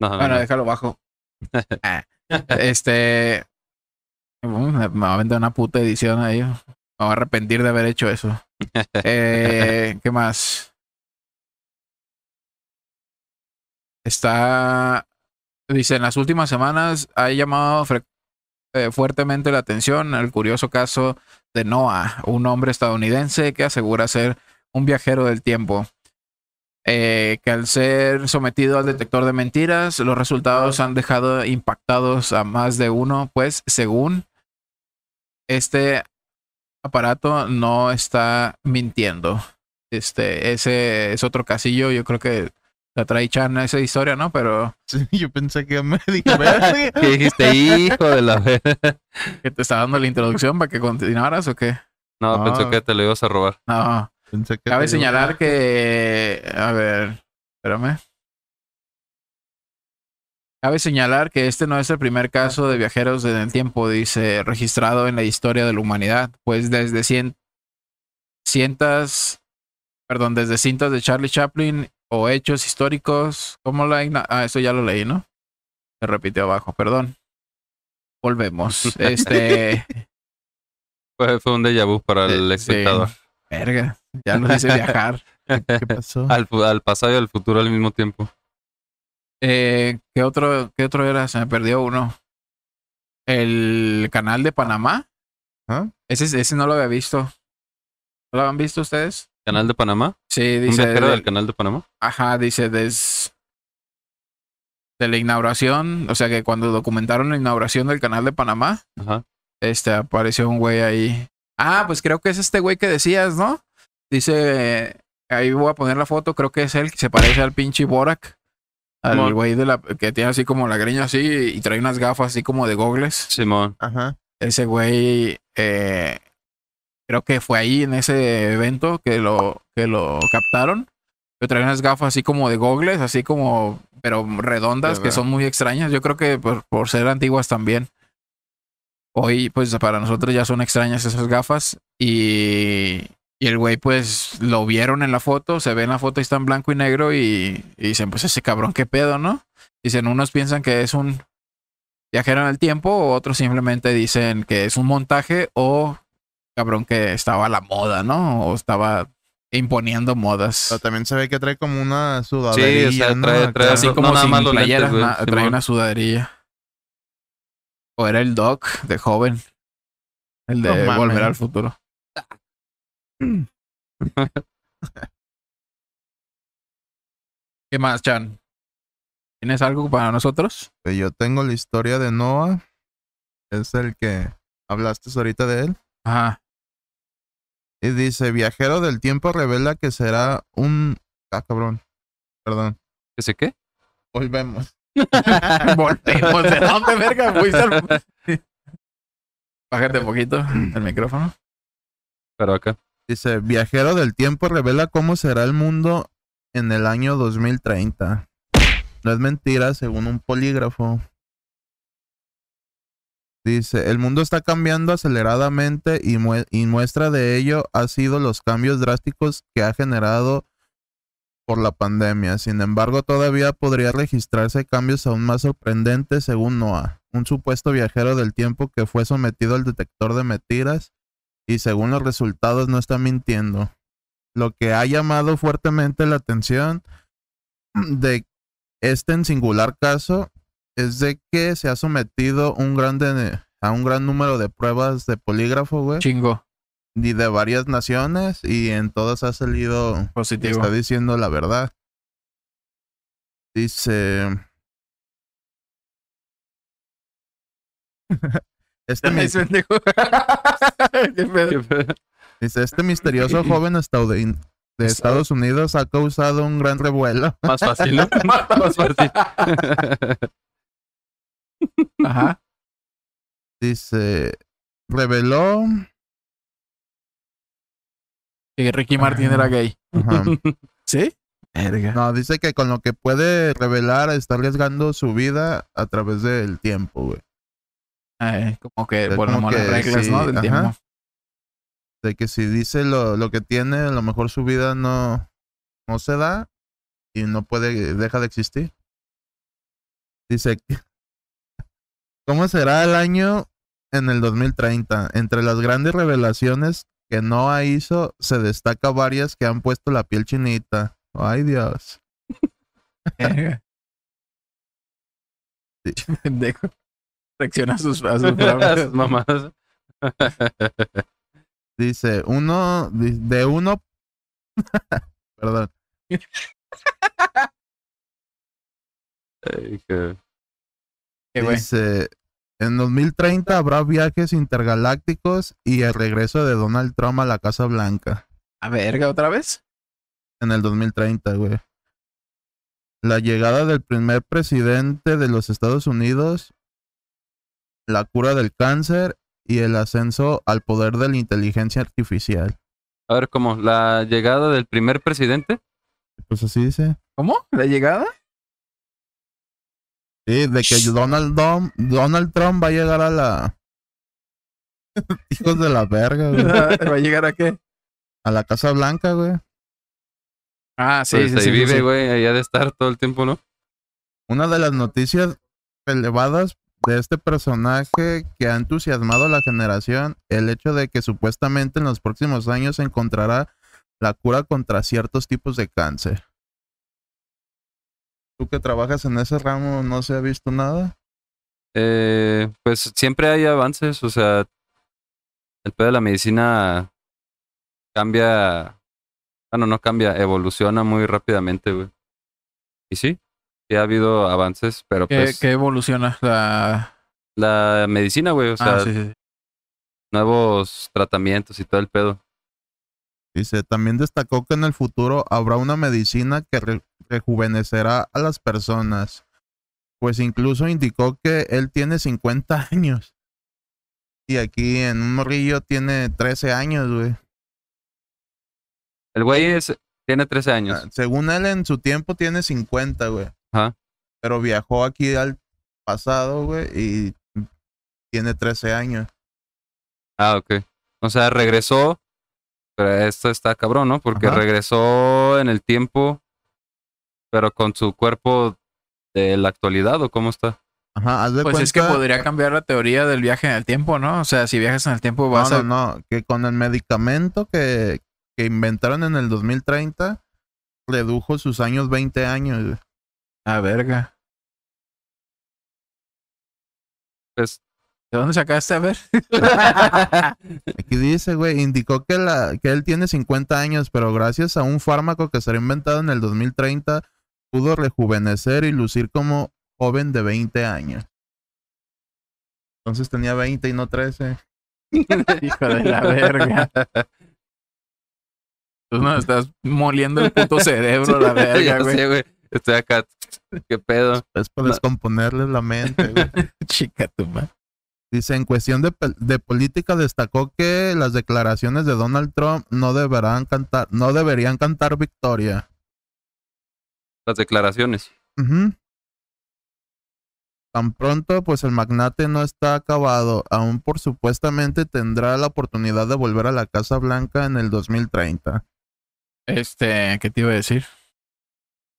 No, no, Bueno, no. déjalo bajo. [laughs] Ah. Este, me me va a vender una puta edición ahí. Me voy a arrepentir de haber hecho eso. Eh, ¿Qué más? Está, dice, en las últimas semanas ha llamado eh, fuertemente la atención el curioso caso de Noah, un hombre estadounidense que asegura ser un viajero del tiempo. Eh, que al ser sometido al detector de mentiras, los resultados han dejado impactados a más de uno, pues según este aparato no está mintiendo. Este, ese es otro casillo, yo creo que la trae Chan esa historia, ¿no? Pero Sí, [laughs] yo pensé que me dije. [laughs] ¿Qué dijiste? Hijo de la [laughs] que te está dando la introducción para que continuaras o qué? No, Ah. pensé que te lo ibas a robar. No. Pensé que Cabe señalar que. A ver, espérame. Cabe señalar que este no es el primer caso de viajeros en el tiempo, dice, registrado en la historia de la humanidad, pues desde cien, cientas, perdón, desde cintas de Charlie Chaplin o hechos históricos, como la... igna- Ah, eso ya lo leí, ¿no? Se repitió abajo, perdón. Volvemos. [laughs] Este... [laughs] Fue, fue un déjà vu para el Eh, sí. espectador. Verga, ya nos hice viajar. [laughs] ¿Qué pasó? Al, al pasado y al futuro al mismo tiempo. Eh, ¿qué otro, qué otro era? Se me perdió uno. El canal de Panamá. ¿Ah? Ese, ese no lo había visto. ¿No lo han visto ustedes? ¿Canal de Panamá? Sí, ¿Un dice. viajero de- del canal de Panamá? ajá, dice des, de la inauguración. O sea que cuando documentaron la inauguración del canal de Panamá, Ajá. este apareció un güey ahí. Ah, pues creo que es este güey que decías, ¿no? Dice. Ahí voy a poner la foto, creo que es él, que se parece al pinche Borak. Al Simón. güey de la que tiene así como la greña así y trae unas gafas así como de gogles. Simón. Ajá. Ese güey eh, creo que fue ahí en ese evento que lo, que lo captaron. Que trae unas gafas así como de gogles, así como, pero redondas, que son muy extrañas. Yo creo que por, por ser antiguas también. Hoy, pues para nosotros ya son extrañas esas gafas. Y, y el güey, pues lo vieron en la foto, se ve en la foto y está en blanco y negro. Y, y dicen, pues ese cabrón, qué pedo, ¿no? Dicen, unos piensan que es un viajero en el tiempo, otros simplemente dicen que es un montaje, o cabrón que estaba a la moda, ¿no? O estaba imponiendo modas. Pero también se ve que trae como una Sí, sudaderilla, o sea, ¿no? trae, Así no como nada sin más los playera, lentes, güey. na- trae una sudaderilla. O era el Doc de joven. El de No. Volver al Futuro. ¿Qué más, Chan? ¿Tienes algo para nosotros? Yo tengo la historia de Noah. Es el que hablaste ahorita de él. Ajá. Y dice, viajero del tiempo revela que será un... Ah, cabrón. Perdón. ¿Que sé qué? Volvemos. [laughs] Volvemos. ¿De dónde, verga? Fuiste Bájate un poquito el micrófono. Pero acá. Dice, viajero del tiempo revela cómo será el mundo en el año 2030. No es mentira, según un polígrafo. Dice, el mundo está cambiando aceleradamente y, mue- y muestra de ello ha sido los cambios drásticos que ha generado por la pandemia. Sin embargo, todavía podría registrarse cambios aún más sorprendentes según Noah, un supuesto viajero del tiempo que fue sometido al detector de mentiras y según los resultados no está mintiendo. Lo que ha llamado fuertemente la atención de este en singular caso es de que se ha sometido un grande, a un gran número de pruebas de polígrafo, güey, Chingo. y de varias naciones y en todas ha salido Positivo. está diciendo la verdad. Dice [laughs] este, [laughs] dice, este misterioso [laughs] joven de Estados Unidos ha causado un gran revuelo. Más fácil, ¿no? Más fácil. Ajá. Dice, reveló Que Ricky Martin era gay. ajá, [laughs] ¿Sí? Verga. No, dice que con lo que puede revelar está arriesgando su vida a través del tiempo, güey. Eh, como que Es ponemos como las reglas, sí, ¿no? Del ajá. tiempo. De que si dice lo, lo que tiene, a lo mejor su vida no, no se da y no puede, deja de existir. Dice, ¿cómo será el año en el 2030? Entre las grandes revelaciones que Noah hizo, se destaca varias que han puesto la piel chinita. Ay, Dios. Pendejo. Reacciona a sus, a sus [laughs] mamadas. Dice, uno, de uno, [laughs] perdón, dice, en 2030 habrá viajes intergalácticos y el regreso de Donald Trump a la Casa Blanca. A verga, otra vez. En el 2030, güey. La llegada del primer presidente de los Estados Unidos, la cura del cáncer y el ascenso al poder de la inteligencia artificial. A ver, ¿cómo? ¿La llegada del primer presidente? Pues así dice. ¿Cómo? ¿La llegada? Sí, de que Donald, Dom- Donald Trump va a llegar a la... [laughs] Hijos de la verga, güey. [laughs] ¿Va a llegar a qué? A la Casa Blanca, güey. Ah, sí, Pues sí, ahí sí, vive, sí. güey, ha de estar todo el tiempo, ¿no? Una de las noticias relevadas de este personaje que ha entusiasmado a la generación, el hecho de que supuestamente en los próximos años se encontrará la cura contra ciertos tipos de cáncer. Tú que trabajas en ese ramo, ¿no se ha visto nada? Eh, pues siempre hay avances, o sea, el pedo de la medicina cambia, bueno, no cambia, evoluciona muy rápidamente, güey. Y sí, sí ha habido avances, pero ¿Qué, pues qué evoluciona? La... la medicina, güey, o sea, ah, sí, sí. sí. nuevos tratamientos y todo el pedo. Dice, también destacó que en el futuro habrá una medicina que re- rejuvenecerá a las personas. Pues incluso indicó que él tiene 50 [laughs] años. Y aquí en un morrillo tiene 13 años, güey. El güey es, tiene 13 años. Ah, Según él, en su tiempo tiene 50, güey. Ajá. Pero viajó aquí al pasado, güey, y tiene 13 años. Ah, ok. O sea, regresó, pero esto está cabrón, ¿no? Porque Ajá. regresó en el tiempo, pero con su cuerpo de la actualidad, ¿o cómo está? Ajá, haz de Pues es que podría cambiar la teoría del viaje en el tiempo, ¿no? O sea, si viajas en el tiempo No, vas no, a... no, que con el medicamento que, que inventaron en el 2030, redujo sus años 20 años, güey. A verga. Pues, ¿De dónde sacaste? A ver. [laughs] Aquí dice, güey, indicó que, la, que él tiene 50 años, pero gracias a un fármaco que será inventado en el 2030, pudo rejuvenecer y lucir como joven de 20 años. Entonces tenía 20 y no 13. [laughs] Hijo de la verga. Tú no estás moliendo el puto cerebro, la [laughs] verga, güey. Estoy acá. ¿Qué pedo? Es para No. descomponerles la mente, güey. [laughs] Chica tu madre. Dice, en cuestión de, de política destacó que las declaraciones de Donald Trump no deberán cantar, no deberían cantar victoria. Las declaraciones. Tan pronto, pues el magnate no está acabado. Aún por supuestamente tendrá la oportunidad de volver a la Casa Blanca en el 2030. Este, ¿qué te iba a decir?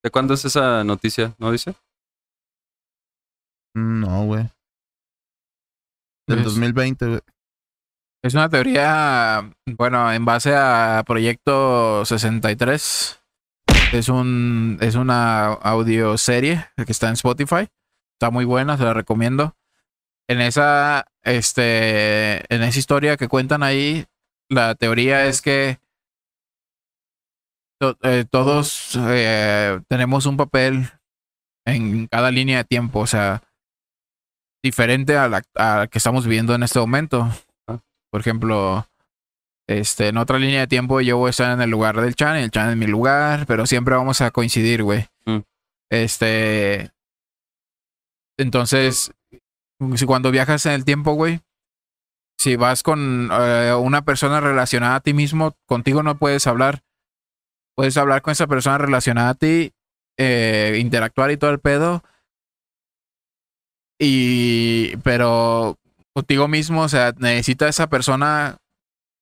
¿De cuándo es esa noticia? ¿No dice? No, güey. Del Es- 2020, güey. Es una teoría, bueno, en base a Proyecto 63. Es un es una audioserie que está en Spotify. Está muy buena, se la recomiendo. En esa este en esa historia que cuentan ahí, la teoría es que to- eh, todos eh, tenemos un papel en cada línea de tiempo, o sea, diferente a la a la que estamos viviendo en este momento. Por ejemplo, este, en otra línea de tiempo yo voy a estar en el lugar del Chan y el Chan en mi lugar, pero siempre vamos a coincidir, güey. Mm. Este. Entonces, si cuando viajas en el tiempo, güey, si vas con eh, una persona relacionada a ti mismo, contigo no puedes hablar. Puedes hablar con esa persona relacionada a ti, eh, interactuar y todo el pedo. Y, pero contigo mismo, o sea, necesita esa persona,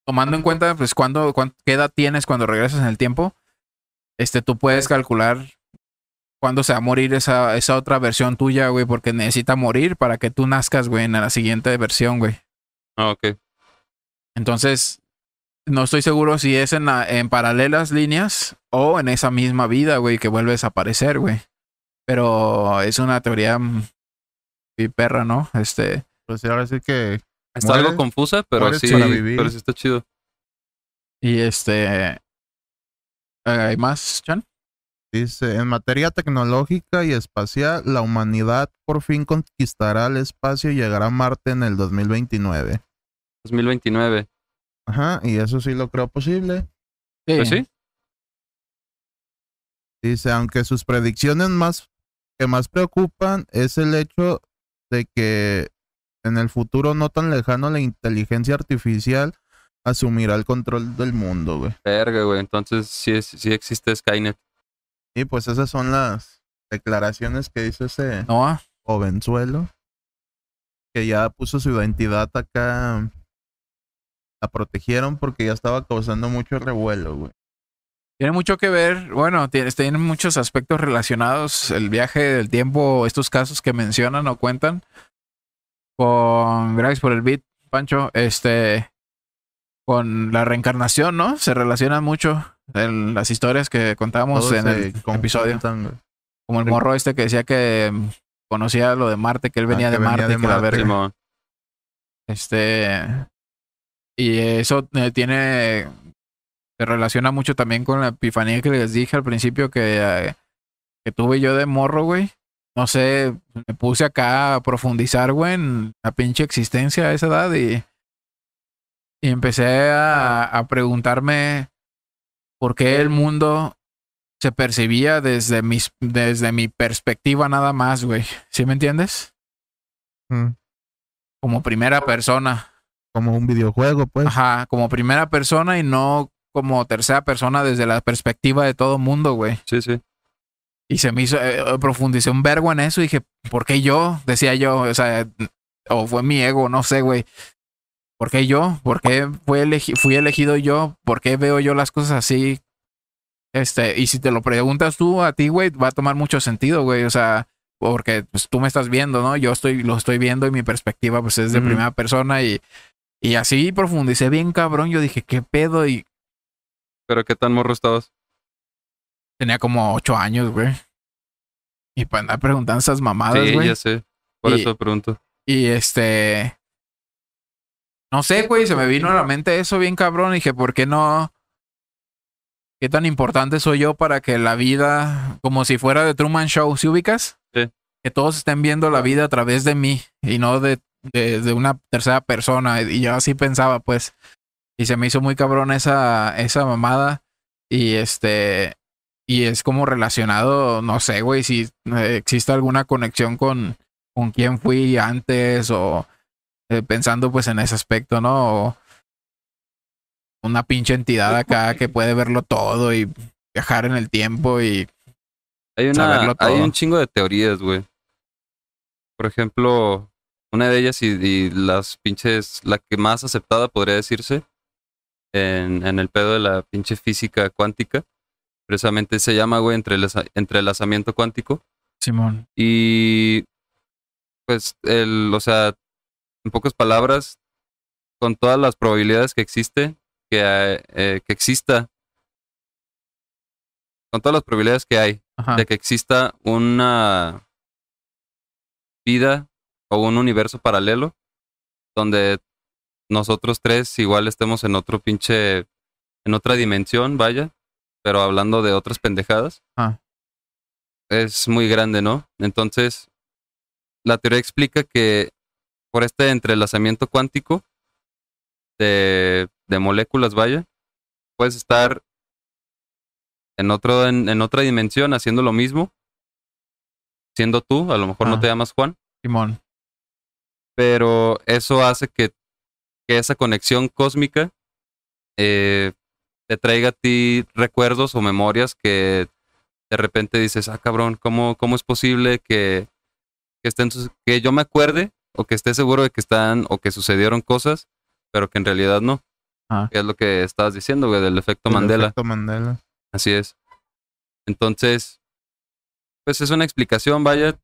tomando en cuenta, pues, cuándo, cuán- qué edad tienes cuando regresas en el tiempo, este, tú puedes calcular cuándo se va a morir esa, esa otra versión tuya, güey, porque necesita morir para que tú nazcas, güey, en la siguiente versión, güey. Ah, ok. Entonces, no estoy seguro si es en, la- en paralelas líneas o en esa misma vida, güey, que vuelves a aparecer, güey. Pero es una teoría mm, y perra, ¿no? Este, Pues ahora sí que Está algo confusa, pero sí, pero sí está chido. y este, ¿hay más, Chan? dice, en materia tecnológica y espacial, la humanidad por fin conquistará el espacio y llegará a Marte en el 2029. 2029. Ajá, y eso sí lo creo posible. Pues sí. Dice, aunque sus predicciones más que más preocupan es el hecho de que en el futuro no tan lejano la inteligencia artificial asumirá el control del mundo, güey. Verga, güey. Entonces sí, es- sí existe Skynet. Y pues esas son las declaraciones que hizo ese Noah. jovenzuelo que ya puso su identidad acá. La protegieron porque ya estaba causando mucho revuelo, güey. Tiene mucho que ver, bueno, tiene, tiene muchos aspectos relacionados, el viaje del tiempo, estos casos que mencionan o cuentan, con, gracias por el beat, Pancho, este, con la reencarnación, ¿no? Se relacionan mucho en las historias que contábamos Todos en el episodio, como el morro este que decía que conocía lo de Marte, que él Ah, venía que de venía Marte, de y que la Marte. verga. Simón. Este. Y eso eh, tiene. Se relaciona mucho también con la epifanía que les dije al principio que, eh, que tuve yo de morro, güey. No sé, me puse acá a profundizar, güey, en la pinche existencia a esa edad y. Y empecé a, a preguntarme por qué el mundo se percibía desde, mis, desde mi perspectiva nada más, güey. ¿Sí me entiendes? Mm, Como primera persona. Como un videojuego, pues. Ajá, como primera persona y no como tercera persona desde la perspectiva de todo mundo, güey. Sí, sí. Y se me hizo, eh, profundicé un vergo en eso y dije, ¿por qué yo? Decía yo, o sea, o fue mi ego, no sé, güey. ¿Por qué yo? ¿Por qué fui, elegi- fui elegido yo? ¿Por qué veo yo las cosas así? Este, y si te lo preguntas tú a ti, güey, va a tomar mucho sentido, güey. O sea, porque pues, tú me estás viendo, ¿no? Yo estoy, lo estoy viendo y mi perspectiva, pues, es de primera persona y, y así profundicé bien cabrón. Yo dije, ¿qué pedo? Y Pero qué tan morro estabas. Tenía como ocho años, güey. Y para andar preguntando esas mamadas, Sí, güey. ya sé. Por Y- eso pregunto. Y este. No sé, güey, se me vino a la mente eso bien cabrón. Y dije, ¿por qué no? ¿Qué tan importante soy yo para que la vida, como si fuera de Truman Show, ¿sí ubicas? Sí. Que todos estén viendo la vida a través de mí y no de, de, de una tercera persona. Y yo así pensaba, pues. Y se me hizo muy cabrón esa, esa mamada. Y este. Y es como relacionado, no sé, güey, si eh, existe alguna conexión con, con quién fui antes o eh, pensando pues en ese aspecto, ¿no? O una pinche entidad acá que puede verlo todo y viajar en el tiempo y Hay, saberlo una, hay todo. un chingo de teorías, güey. Por ejemplo, una de ellas y, y las pinches, la que más aceptada podría decirse en, en el pedo de la pinche física cuántica, precisamente se llama, güey, entrelaza- entrelazamiento cuántico. Simón. Y pues, el, o sea, en pocas palabras, con todas las probabilidades que existe, que, eh, que exista, con todas las probabilidades que hay Ajá. de que exista una vida o un universo paralelo donde nosotros tres igual estemos en otro pinche, en otra dimensión, vaya, pero hablando de otras pendejadas. Ah. Es muy grande, ¿no? Entonces, la teoría explica que por este entrelazamiento cuántico de, de moléculas, vaya, puedes estar en otro, en, en otra dimensión haciendo lo mismo, siendo tú, a lo mejor Ah. no te llamas Juan, Simón. pero eso hace que, que esa conexión cósmica eh, te traiga a ti recuerdos o memorias que de repente dices, ah, cabrón, ¿cómo, cómo es posible que, que, estén, que yo me acuerde o que esté seguro de que están o que sucedieron cosas, pero que en realidad no? Ah. Que es lo que estabas diciendo, güey, del efecto El Mandela. efecto Mandela. Así es. Entonces, pues es una explicación, vaya,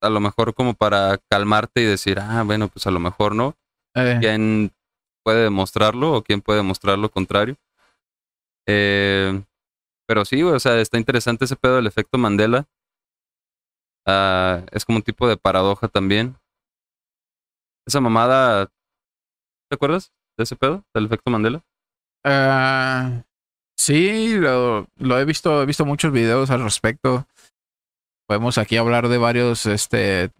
a lo mejor como para calmarte y decir, ah, bueno, pues a lo mejor no. Eh, ¿Quién puede demostrarlo o quién puede demostrar lo contrario? Eh, pero sí, o sea, está interesante ese pedo del efecto Mandela. Ah, es como un tipo de paradoja también, esa mamada. ¿Te acuerdas de ese pedo? Del efecto Mandela. Ah, sí, lo, he visto, he visto muchos videos al respecto. Podemos aquí hablar de varios este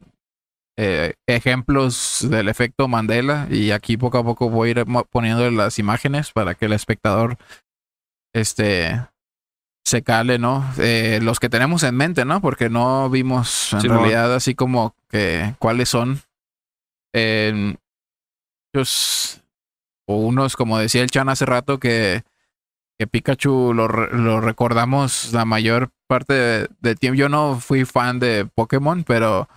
eh, ejemplos del efecto Mandela y aquí poco a poco voy a ir poniendo las imágenes para que el espectador este se cale, ¿no? Eh, los que tenemos en mente, ¿no? Porque no vimos en realidad así como que cuáles son. Eh, muchos- o unos, como decía el Chan hace rato, que, que Pikachu lo, lo recordamos la mayor parte de- del tiempo. Yo no fui fan de Pokémon, pero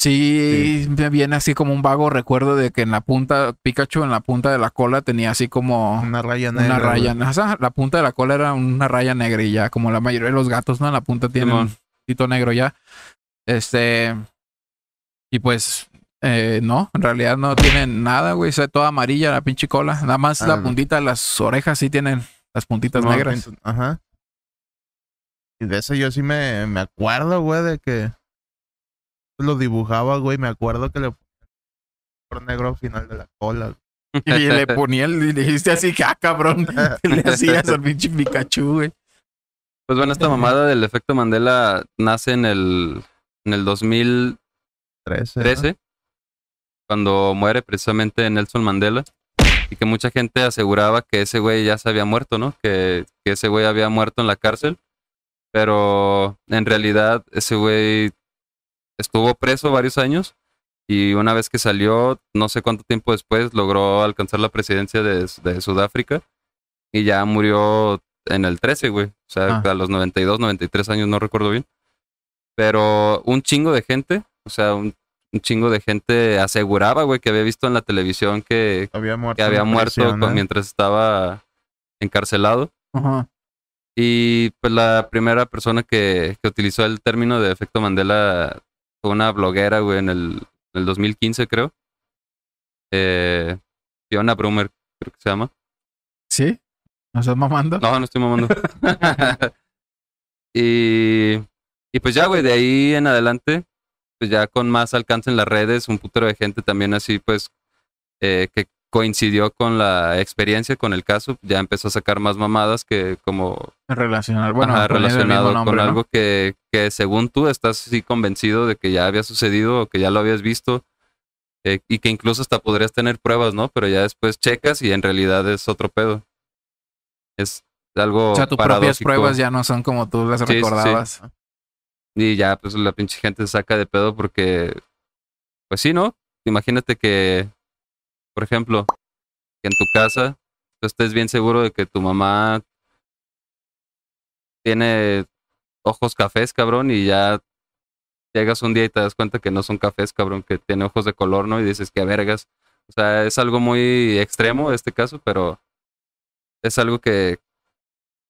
sí, me viene así como un vago recuerdo de que en la punta, Pikachu en la punta de la cola tenía así como Una raya negra. una raya. o sea, la punta de la cola era una raya negra y ya, como la mayoría de los gatos, ¿no? En la punta tienen Simón. un poquito negro ya. Este. Y pues, eh, no, en realidad no tienen nada, güey. O sea, toda amarilla la pinche cola. Nada más Ah, la no. puntita de las orejas sí tienen las puntitas negras. Ajá. Y de eso yo sí me, me acuerdo, güey, de que lo dibujaba, güey. Me acuerdo que le por negro al final de la cola. Y le [laughs] ponía el, y le dijiste así, que, ah, cabrón. [laughs] ¿Qué le hacías al pinche Pikachu, güey? Pues bueno, esta mamada del efecto Mandela nace en el, en el 2013, 13. ¿no? cuando muere precisamente Nelson Mandela. Y que mucha gente aseguraba que ese güey ya se había muerto, ¿no? Que, que ese güey había muerto en la cárcel. Pero en realidad ese güey estuvo preso varios años. Y una vez que salió, no sé cuánto tiempo después, logró alcanzar la presidencia de, de Sudáfrica. Y ya murió en el 13, güey. O sea, Ah. a los 92, 93 años, no recuerdo bien. Pero un chingo de gente, o sea, un, un chingo de gente aseguraba, güey, que había visto en la televisión que, Había muerto. que había muerto con- ¿eh? mientras estaba encarcelado. Ajá. Y pues la primera persona que, que utilizó el término de efecto Mandela fue una bloguera, güey, en el, en el 2015, creo. Eh, Fiona Brumer, creo que se llama. ¿Sí? ¿No estás mamando? No, no estoy mamando. [laughs] y, y pues ya, güey, de ahí en adelante, pues ya con más alcance en las redes, un putero de gente también así, pues, eh, que coincidió con la experiencia, con el caso, ya empezó a sacar más mamadas que como Relacionar, bueno, Ajá, relacionado nombre, con ¿no? algo que, que según tú estás así convencido de que ya había sucedido o que ya lo habías visto eh, y que incluso hasta podrías tener pruebas, ¿no? Pero ya después checas y en realidad es otro pedo. Es algo O sea, tus propias pruebas ya no son como tú las Sí, sí, sí. recordabas. Y ya, pues la pinche gente se saca de pedo porque, pues sí, ¿no? Imagínate que, por ejemplo, que en tu casa tú estés bien seguro de que tu mamá tiene ojos cafés, cabrón, y ya llegas un día y te das cuenta que no son cafés, cabrón, que tiene ojos de color, ¿no? Y dices que vergas. O sea, es algo muy extremo este caso, pero es algo que,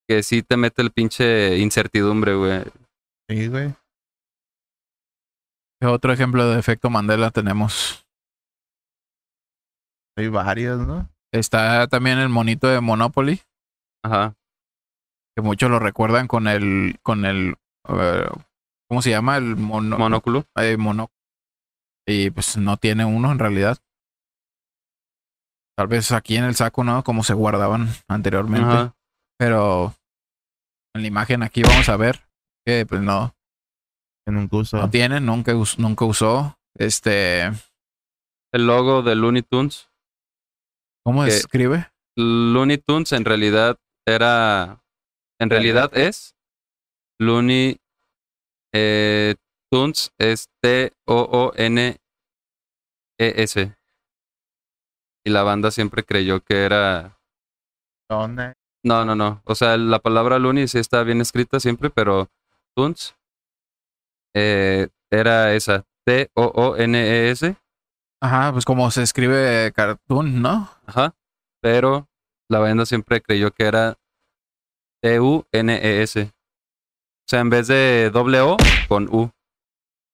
que sí te mete el pinche incertidumbre, güey. Sí, güey. ¿Qué otro ejemplo de efecto Mandela tenemos? Hay varios, ¿no? Está también el monito de Monopoly, Ajá. que muchos lo recuerdan con el, con el, ¿cómo se llama? El mono, Monóculo. eh, mono. Y pues no tiene uno en realidad. Tal vez aquí en el saco, ¿no? Como se guardaban anteriormente. Ajá. Pero en la imagen aquí vamos a ver que pues no, Que nunca usó. no tiene, nunca usó. Este, El logo de Looney Tunes. ¿Cómo Que- escribe? Looney Tunes en realidad era. En realidad es. Looney eh, Tunes es T-O-O-N-E-S. Y la banda siempre creyó que era. ¿Dónde? No, no, no. O sea, la palabra Looney sí está bien escrita siempre, pero Tunes eh, era esa. T-O-O-N-E-S. Ajá, pues como se escribe cartoon, ¿no? Ajá. Pero la banda siempre creyó que era T-U-N-E-S. O sea, en vez de doble O, con U.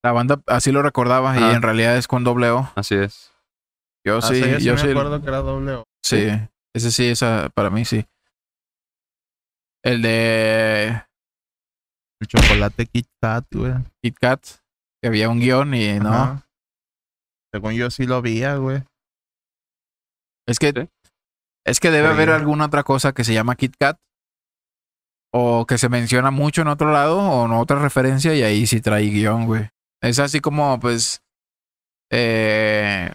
La banda así lo recordaba y en realidad es con doble O. Así es. Yo Ah, sí, sí, yo me sí. acuerdo que era doble O. Sí, ese sí, esa para mí sí. El de El chocolate Kit Kat, güey. Kit Kat, que había un guion y no. Según yo sí lo vi, güey. Es que, Sí. es que debe haber alguna otra cosa que se llama Kit Kat. O que se menciona mucho en otro lado o en otra referencia y ahí sí trae guion, güey. Es así como, pues, eh,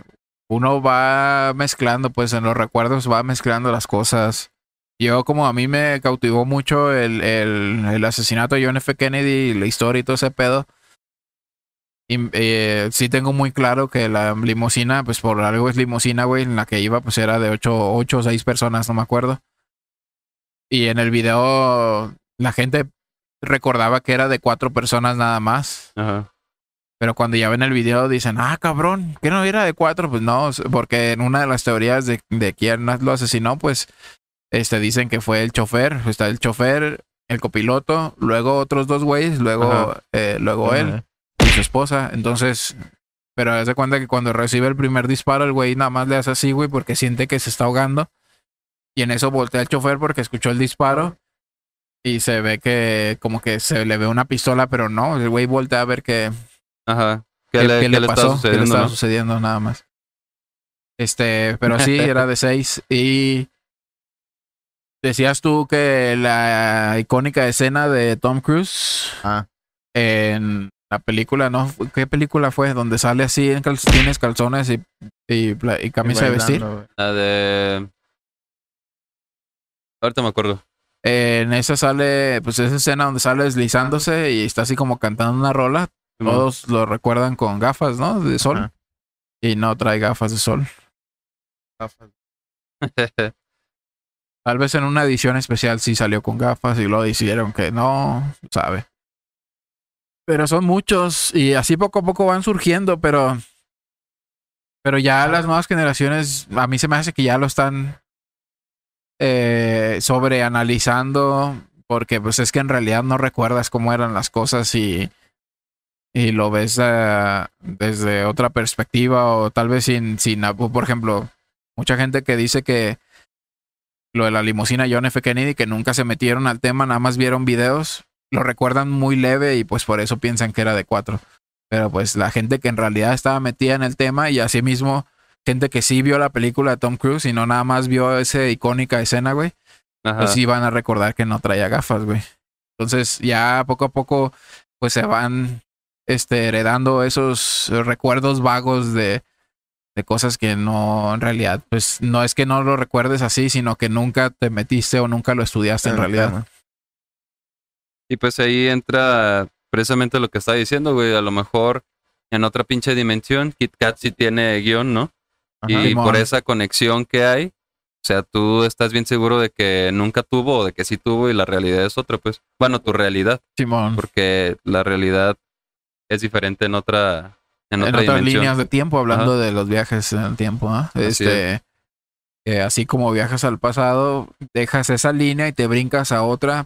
uno va mezclando, pues en los recuerdos va mezclando las cosas. Yo como a mí me cautivó mucho el, el, el asesinato de John F. Kennedy, la historia y todo ese pedo. Y eh, sí tengo muy claro que la limusina, pues por algo es limusina, güey, en la que iba, pues era de ocho, ocho o seis personas, no me acuerdo. Y en el video la gente recordaba que era de cuatro personas nada más. Ajá. Pero cuando ya ven el video dicen, ah, cabrón, ¿que no era de cuatro? Pues no, porque en una de las teorías de, de quién lo asesinó, pues este, dicen que fue el chofer, está el chofer, el copiloto, luego otros dos güeyes, luego, eh, luego él. Y su esposa. Entonces, pero haz de cuenta que cuando recibe el primer disparo, el güey nada más le hace así, güey, porque siente que se está ahogando. Y en eso voltea el chofer porque escuchó el disparo. Y se ve que como que se le ve una pistola, pero no, el güey voltea a ver que, Ajá. ¿Qué, qué, le, qué qué le pasó, qué le estaba no? sucediendo nada más. Este, pero sí, [laughs] era de seis. Y decías tú que la icónica escena de Tom Cruise Ah, en la película, ¿no? ¿Qué película fue? Donde sale así en calcetines, calzones y, y, y camisa de vestir. La de. Ahorita me acuerdo. Eh, en esa sale, pues esa escena donde sale deslizándose y está así como cantando una rola. Todos lo recuerdan con gafas, ¿no? De sol. Ajá. Y no trae gafas de sol. [laughs] Tal vez en una edición especial sí salió con gafas y lo hicieron que no, sabe. Pero son muchos y así poco a poco van surgiendo, pero pero ya las nuevas generaciones a mí se me hace que ya lo están eh, sobreanalizando porque pues es que en realidad no recuerdas cómo eran las cosas y y lo ves eh, desde otra perspectiva o tal vez sin sin por ejemplo mucha gente que dice que lo de la limusina John F. Kennedy, que nunca se metieron al tema, nada más vieron videos, lo recuerdan muy leve y pues por eso piensan que era de cuatro. Pero pues la gente que en realidad estaba metida en el tema y asimismo gente que sí vio la película de Tom Cruise y no nada más vio esa icónica escena, güey, pues sí van a recordar que no traía gafas, güey. Entonces ya poco a poco pues se van este, heredando esos recuerdos vagos de, de cosas que no, en realidad, pues no es que no lo recuerdes así, sino que nunca te metiste o nunca lo estudiaste en realidad. tema. Y pues ahí entra precisamente lo que está diciendo, güey. A lo mejor en otra pinche dimensión, Kit Kat sí tiene guion, ¿no? Ajá. y por esa conexión que hay, o sea, tú estás bien seguro de que nunca tuvo o de que sí tuvo y la realidad es otra, pues. Bueno, tu realidad, Simón. porque la realidad es diferente en otra, en En otra otras dimensión. líneas de tiempo, hablando de los viajes en el tiempo, ¿ah? Así Este, que así como viajas al pasado, dejas esa línea y te brincas a otra,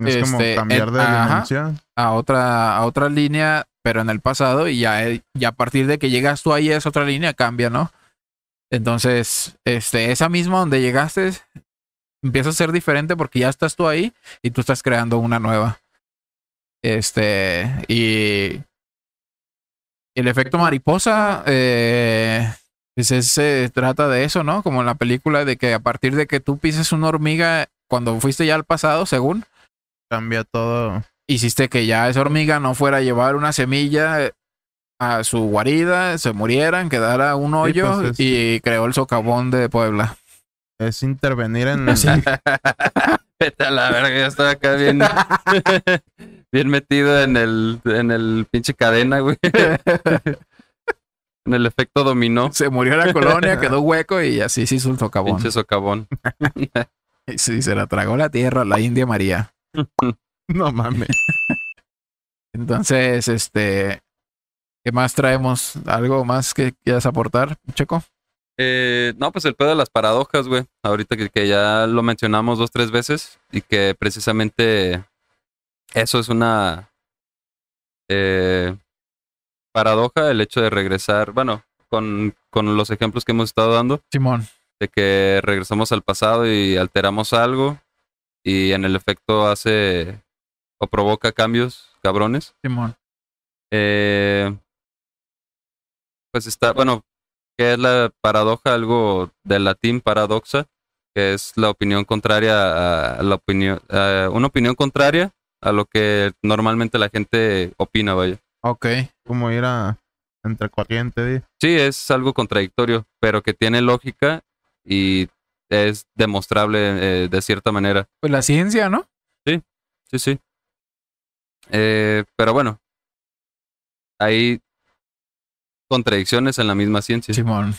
Es como Este, cambiar en- de ajá. dimensión. a otra, a otra línea, pero en el pasado, y ya, ya a partir de que llegas tú ahí, esa otra línea cambia, ¿no? Entonces, este, esa misma donde llegaste empieza a ser diferente porque ya estás tú ahí y tú estás creando una nueva. Este, y el efecto mariposa, eh, pues es, se trata de eso, ¿no? Como en la película de que a partir de que tú pises una hormiga, cuando fuiste ya al pasado, según, Cambia todo. hiciste que ya esa hormiga no fuera a llevar una semilla eh, a su guarida, se murieran, quedara un hoyo pues, es- y creó el socavón de Puebla. Es intervenir en. [laughs] [laughs] Vete a la verga, ya estaba acá bien, [laughs] bien metido en el, en el pinche cadena, güey. En el efecto dominó. se murió la colonia, quedó hueco y así se hizo el socavón. Pinche socavón. Y Sí, se la tragó la tierra, la India María. [laughs] No mames. Entonces, este, ¿qué más traemos? ¿Algo más que quieras aportar, Checo? Eh, no, pues el pedo de las paradojas, güey. Ahorita que, que ya lo mencionamos dos, tres veces y que precisamente eso es una eh, paradoja, el hecho de regresar, bueno, con, con los ejemplos que hemos estado dando, Simón. de que regresamos al pasado y alteramos algo y en el efecto hace o provoca cambios cabrones. Simón. Eh, pues está, bueno, que es la paradoja, algo del latín paradoxa, que es la opinión contraria a la opinión, a una opinión contraria a lo que normalmente la gente opina, vaya. Ok. Como ir a entre corriente. Sí, es algo contradictorio, pero que tiene lógica y es demostrable eh, de cierta manera. Pues la ciencia, ¿no? Sí, sí. Eh, pero bueno, hay contradicciones en la misma ciencia. Simón.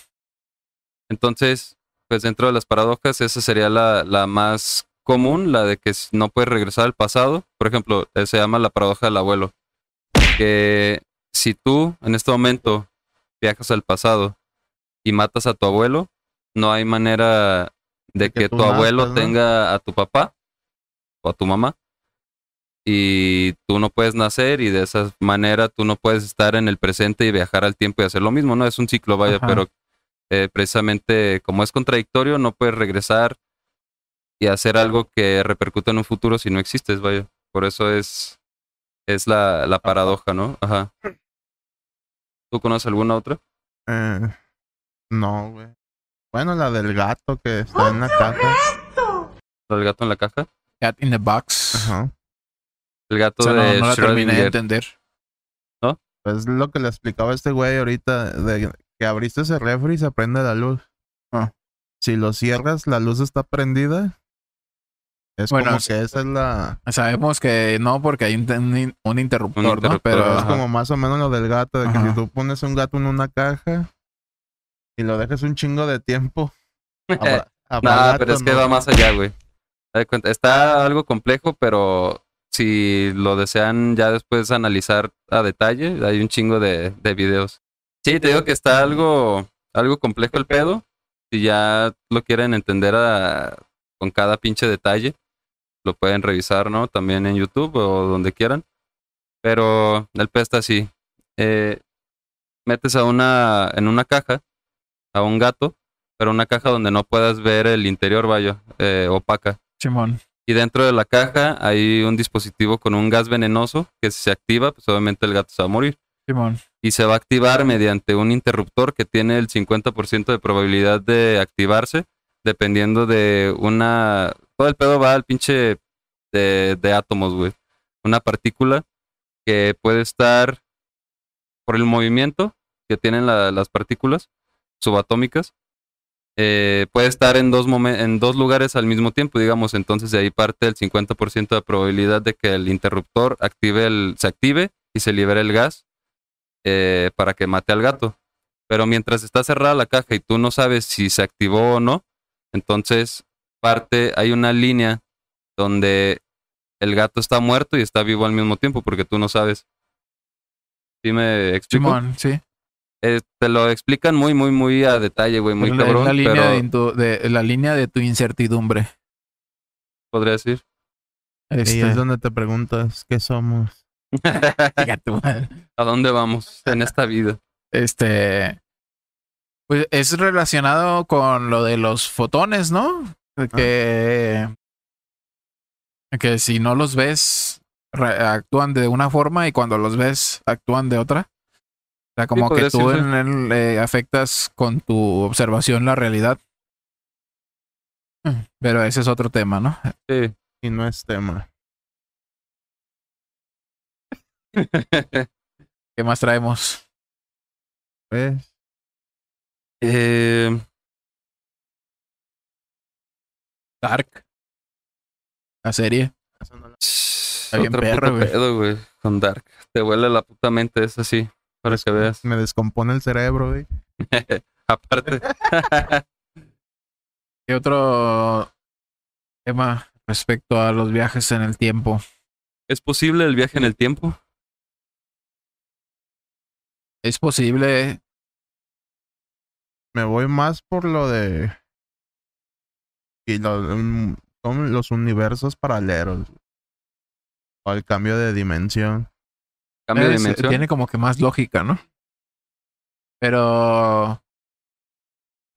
Entonces, pues dentro de las paradojas, esa sería la, la más común, la de que no puedes regresar al pasado. Por ejemplo, eh, se llama la paradoja del abuelo. Que si tú en este momento viajas al pasado y matas a tu abuelo, no hay manera de que tu abuelo nazcas, ¿no? tenga a tu papá o a tu mamá. Y tú no puedes nacer y de esa manera tú no puedes estar en el presente y viajar al tiempo y hacer lo mismo, ¿no? Es un ciclo, vaya, Ajá. pero eh, precisamente como es contradictorio, no puedes regresar y hacer algo que repercute en un futuro si no existes, vaya. Por eso es, es la, la paradoja, ¿no? Ajá. ¿Tú conoces alguna otra? Eh, no, güey. Bueno, la del gato que está en la caja. ¿La del gato en la caja? Cat in the box. Ajá. El gato O sea, no, de no la terminé de entender. Pues lo que le explicaba este güey ahorita, de que abriste ese refri y se prende la luz. Ah. Si lo cierras, la luz está prendida. Es Bueno, como que esa es la... Sabemos que no, porque hay un, un- un interruptor, Un ¿no? Pero Es como más o menos lo del gato, de que Ajá. si tú pones un gato en una caja y lo dejas un chingo de tiempo. [laughs] habrá Nah, pero es que ¿no? va más allá, güey. Está algo complejo, pero si lo desean ya después analizar a detalle, hay un chingo de, de videos. Sí, te digo que está algo, algo complejo el pedo. Si ya lo quieren entender a- con cada pinche detalle, lo pueden revisar, ¿no? También en YouTube o donde quieran. Pero el pedo está así. Eh, metes a una, en una caja a un gato pero una caja donde no puedas ver el interior, vaya, eh, opaca. Simón. Y dentro de la caja hay un dispositivo con un gas venenoso que si se activa, pues obviamente el gato se va a morir. Simón. Y se va a activar mediante un interruptor que tiene el 50% de probabilidad de activarse, dependiendo de una... Todo el pedo va al pinche de, de átomos, güey. Una partícula que puede estar por el movimiento que tienen la- las partículas subatómicas. eh, puede estar en dos, en dos lugares al mismo tiempo, digamos. Entonces de ahí parte el 50% de probabilidad de que el interruptor active el, se active y se libere el gas eh, para que mate al gato. Pero mientras está cerrada la caja y tú no sabes si se activó o no, entonces parte, hay una línea donde el gato está muerto y está vivo al mismo tiempo porque tú no sabes. ¿Sí me explico? Simón, sí. Eh, te lo explican muy, muy, muy a detalle, güey, muy es cabrón, la línea pero de, intu- de- la línea de tu incertidumbre. podría decir. Este, es donde te preguntas qué somos. [laughs] ¿A dónde vamos en esta vida? Este. Pues es relacionado con lo de los fotones, ¿no? De Que. Que si no los ves, actúan de una forma y cuando los ves, actúan de otra. Sea, como que tú decirse. en el, eh, afectas con tu observación la realidad. Pero ese es otro tema, ¿no? Sí. Y no es tema. [laughs] ¿Qué más traemos? ¿Ves? Eh, Dark. La serie. Eso no bien perro, güey, con Dark. Te huele la puta mente, es así, para que veas. Me descompone el cerebro, güey. [laughs] Aparte, [laughs] ¿Qué otro tema respecto a los viajes en el tiempo? ¿es posible el viaje en el tiempo? Es posible. Me voy más por lo de. Y lo, mm, son los universos paralelos. O el cambio de dimensión. Cambio de Es- dimensión. Tiene como que más lógica, ¿no? Pero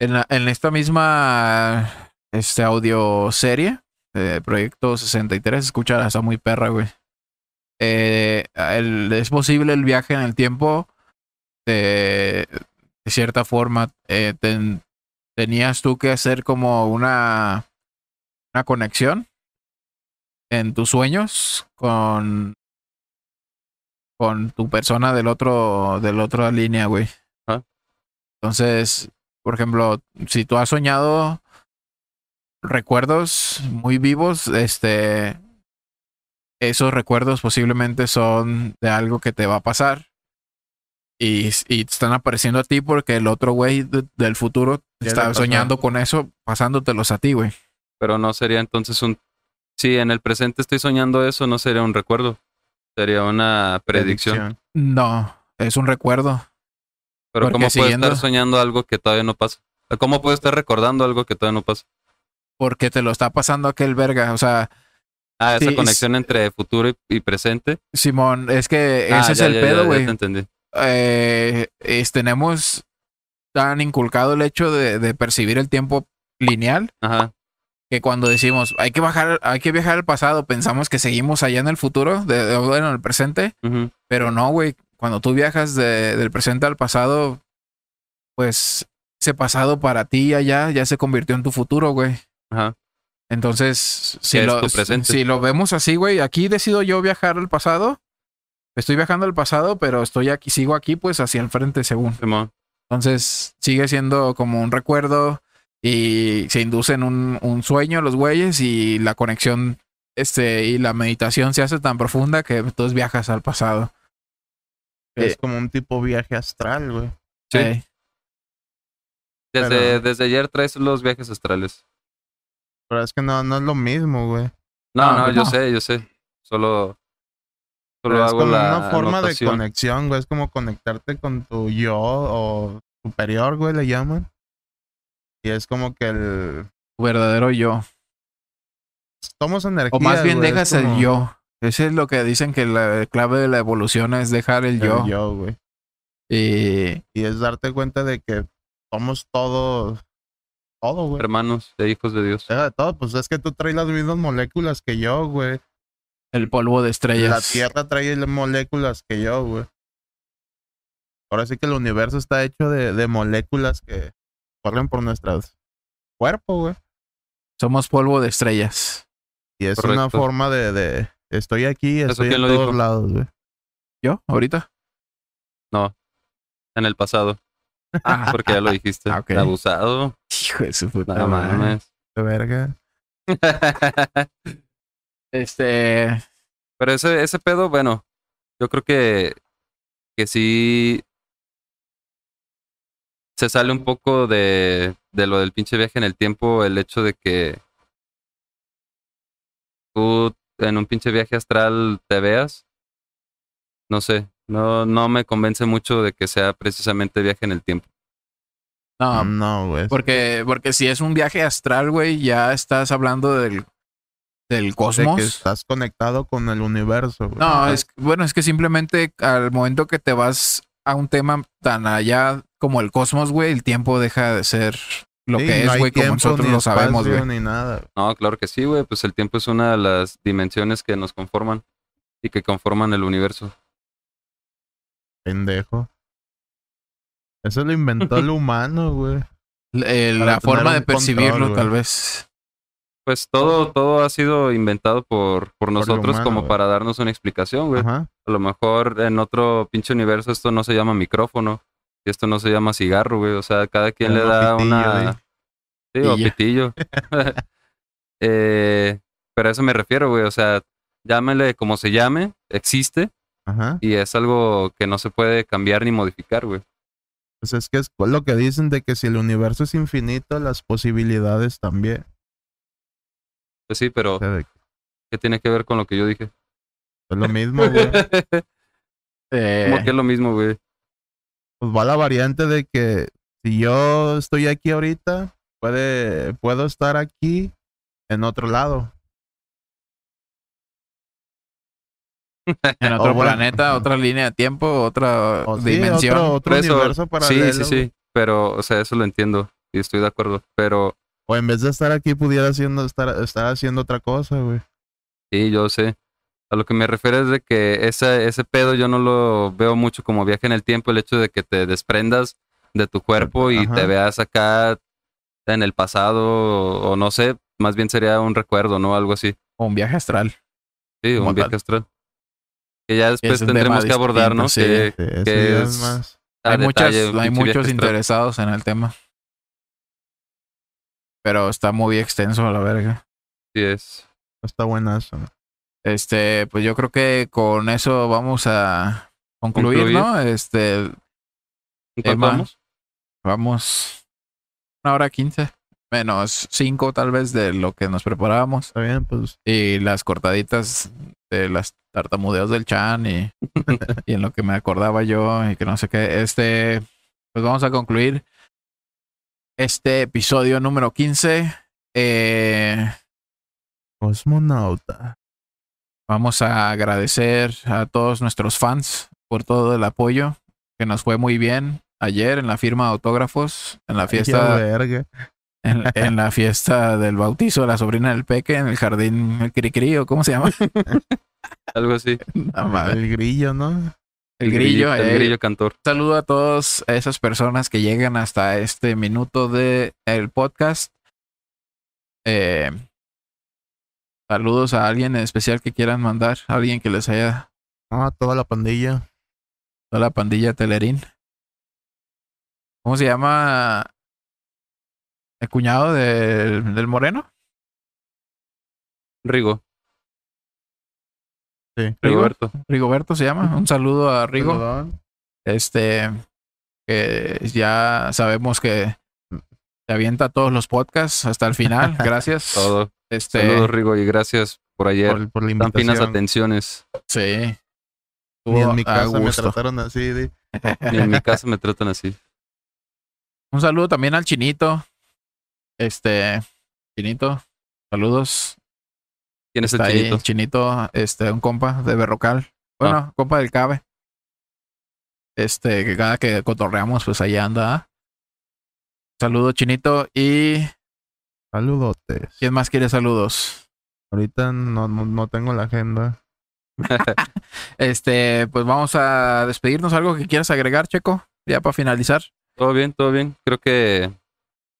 en, la- en esta misma este audio serie de Proyecto 63, escucha, está muy perra, güey. Eh, el- es posible el viaje en el tiempo de, de cierta forma, eh, ten- tenías tú que hacer como una, una conexión en tus sueños con, con tu persona del otro, de la otra línea, güey. Entonces, por ejemplo, si tú has soñado recuerdos muy vivos, este, esos recuerdos posiblemente son de algo que te va a pasar. Y, y te están apareciendo a ti porque el otro güey de- del futuro pasó. soñando con eso, pasándotelos a ti, güey. Pero no sería entonces un... Si en el presente estoy soñando eso, no sería un recuerdo. Sería una predicción. No, es un recuerdo. Pero Porque ¿cómo siguiendo- estar soñando algo que todavía no pasa? ¿Cómo puedo estar recordando algo que todavía no pasa? Porque te lo está pasando aquel verga. O sea, Ah, esa Sí, conexión entre futuro y, y presente. Simón, es que Ah, ese es ya, el ya, pedo, ya güey. te entendí. eh, es- tenemos tan inculcado el hecho de, de percibir el tiempo lineal Ajá. Que cuando decimos hay que bajar, hay que viajar al pasado, pensamos que seguimos allá en el futuro, de, de- bueno, en el presente, pero no, güey. Cuando tú viajas de- del presente al pasado, pues ese pasado para ti allá ya se convirtió en tu futuro, güey. Ajá. Entonces, si lo, si lo vemos así, güey, aquí decido yo viajar al pasado. Estoy viajando al pasado, pero estoy aquí, sigo aquí, pues hacia el frente, según. Entonces, sigue siendo como un recuerdo y se inducen un, un sueño los güeyes y la conexión este y la meditación se hace tan profunda que entonces viajas al pasado. Es Eh. como un tipo viaje astral, güey. Sí. Eh, Desde, Pero- desde ayer traes los viajes astrales. Pero es que no, no es lo mismo, güey. No, No, no, yo no. sé, yo sé. Solo, solo Pero es hago como la una forma anotación. de conexión, güey. Es como conectarte con tu yo o superior, güey, le llaman. Y es como que el... tu verdadero yo. Somos energía, O más bien dejas como el yo. Ese es lo que dicen que la clave de la evolución es dejar el el yo. yo, güey. Y Y es darte cuenta de que somos todos... Todo, güey. Hermanos de hijos de Dios. Deja de todo, pues es que tú traes las mismas moléculas que yo, güey. el polvo de La estrellas. Tierra trae las moléculas que yo, güey. Ahora sí que el universo está hecho de, de moléculas que corren por nuestros cuerpos, güey. Somos polvo de estrellas. Y es una forma de, de estoy aquí, ¿Eso estoy en todos dijo? lados, güey. ¿Yo? ¿Ahorita? En el pasado. Ah, Porque ya lo dijiste. Ah. Abusado. hijo de su puta No madre. mames. De verga. [laughs] Este. Pero ese, ese pedo, bueno, yo creo que, que sí se sale un poco de, de lo del pinche viaje en el tiempo, el hecho de que tú en un pinche viaje astral te veas. No sé, no, no me convence mucho de que sea precisamente viaje en el tiempo. No, no, güey. porque, porque si es un viaje astral, güey, ya estás hablando del, del De cosmos. que estás conectado con el universo, güey. No, es bueno, es que simplemente al momento que te vas a un tema tan allá como el cosmos, güey, el tiempo deja de ser lo Sí, que no es, güey, como tiempo, nosotros ni lo sabemos, güey. Ni nada. No, claro que sí, güey, pues el tiempo es una de las dimensiones que nos conforman y que conforman el universo. Pendejo. Eso lo inventó el [laughs] humano, güey. Eh, la forma de percibirlo, control, tal vez. Pues todo, todo ha sido inventado por, por nosotros humano, como para darnos una explicación, güey. Ajá. A lo mejor en otro pinche universo esto no se llama micrófono esto no se llama cigarro, güey. O sea, cada quien le da pitillo, una... ¿eh? Sí, o pitillo. [laughs] [laughs] eh, pero a eso me refiero, güey. O sea, llámele como se llame, existe Ajá. y es algo que no se puede cambiar ni modificar, güey. Pues es que es lo que dicen de que si el universo es infinito, las posibilidades también. Pues sí, pero ¿qué tiene que ver con lo que yo dije? es lo mismo, güey. [laughs] Eh, ¿Cómo que es lo mismo, güey? Pues va la variante de que si yo estoy aquí ahorita, puede, puedo estar aquí en otro lado. [laughs] en otro bueno. planeta, [laughs] otra línea de tiempo, otra sí, dimensión. otro, otro eso, universo sí, sí, sí. Pero, o sea, eso lo entiendo y estoy de acuerdo. Pero O en vez de estar aquí, pudiera haciendo, estar, estar haciendo otra cosa, güey. sí, yo sé. A lo que me refiero es de que ese, ese pedo yo no lo veo mucho como viaje en el tiempo, el hecho de que te desprendas de tu cuerpo y Ajá. te veas acá en el pasado o, o no sé, más bien sería un recuerdo, ¿no? Algo así. O un viaje astral. Sí, un viaje astral. Que ya después es tendremos que abordar, ¿no? Que, Sí, eso que ya es- es más. a Hay, muchas, hay muchos astral. interesados en el tema. Pero está muy extenso a la verga. Sí es. Está buenazo. Este, pues yo creo que con eso vamos a concluir, Concluir. ¿no? Este, ¿En cuánto Emma. vamos? vamos una hora quince, menos cinco tal vez de lo que nos preparábamos. Está bien, pues. Y las cortaditas de las tartamudeos del Chan y, [laughs] y en lo que me acordaba yo y que no sé qué. Este, pues vamos a concluir este episodio número 15. Eh, Cosmonauta. Vamos a agradecer a todos nuestros fans por todo el apoyo que nos fue muy bien ayer en la firma de autógrafos, en la fiesta, verga. en, [laughs] en la fiesta del bautizo de la sobrina del Peque en el jardín el Cricri o cómo se llama. [laughs] Algo así. No. El grillo, ¿no? El grillo, El eh. grillo cantor. saludo a todas esas personas que llegan hasta este minuto de el podcast. Eh, saludos a alguien en especial que quieran mandar, alguien que les haya Ah, toda la pandilla. dado la pandilla Telerín. ¿Cómo se llama el cuñado del, del Moreno? Rigo. Sí. Rigo. Rigoberto. Rigoberto se llama. Un saludo a Rigo. Perdón. Este, que ya sabemos que se avienta todos los podcasts hasta el final. [laughs] Gracias. Todo. Este, Saludos, Rigo, y gracias por ayer. Por, por la Tan finas atenciones. Sí. Ni en mi casa me trataron así. de- [laughs] Ni en mi casa me tratan así. Un saludo también al Chinito. Este, Chinito, saludos. ¿Quién es el Está ahí, chinito? Chinito, este, un compa de Berrocal. Bueno, Ah. compa del Cabe. Este, que cada que cotorreamos, pues ahí anda. Saludo, Chinito. ¿Y Saludotes. quién más quiere saludos? Ahorita no, no, no tengo la agenda. [laughs] Este, pues vamos a despedirnos. ¿Algo que quieras agregar, Checo? Ya para finalizar. Todo bien, todo bien. Creo que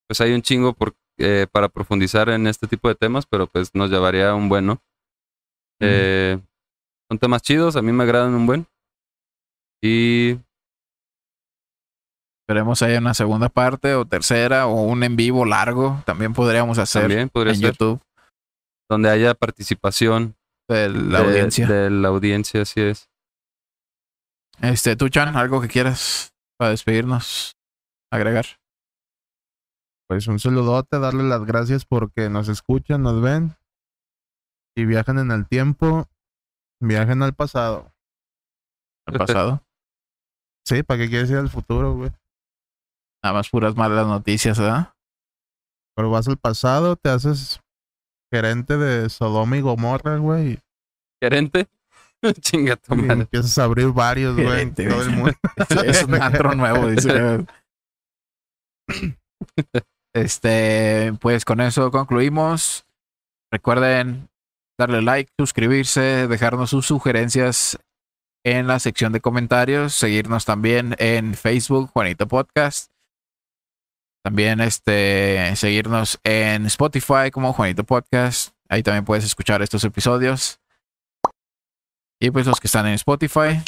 pues hay un chingo por, eh, para profundizar en este tipo de temas, pero pues nos llevaría un buen, ¿no? Eh, son temas chidos, a mí me agradan un buen. Y Esperemos haya una segunda parte o tercera o un en vivo largo. También podríamos hacer también podría en ser YouTube donde haya participación de la de- audiencia. De la audiencia, así es. Este, tú, Chan, algo que quieras para despedirnos, agregar. Pues un saludote, darle las gracias porque nos escuchan, nos ven. Y viajan en el tiempo, viajen al pasado. El pasado. Sí, ¿para qué quieres ir al futuro, güey? Nada más puras malas noticias, ¿verdad? Pero vas al pasado, te haces gerente de Sodoma y Gomorra, güey. Gerente. [laughs] Chinga tu Y madre. empiezas a abrir varios, güey. Todo el mundo. [laughs] es un antro nuevo, dice. [clears throat] Este, pues con eso concluimos. Recuerden darle like, suscribirse, dejarnos sus sugerencias en la sección de comentarios, seguirnos también en Facebook, Juanito Podcast. También este seguirnos en Spotify como Juanito Podcast. Ahí también puedes escuchar estos episodios. Y pues los que están en Spotify,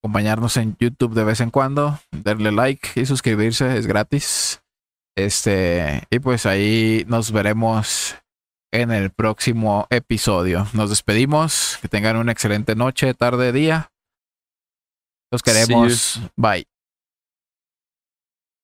acompañarnos en YouTube de vez en cuando, darle like y suscribirse, es gratis. Este, y pues ahí nos veremos en el próximo episodio. Nos despedimos, que tengan una excelente noche, tarde, día. Los queremos. Bye.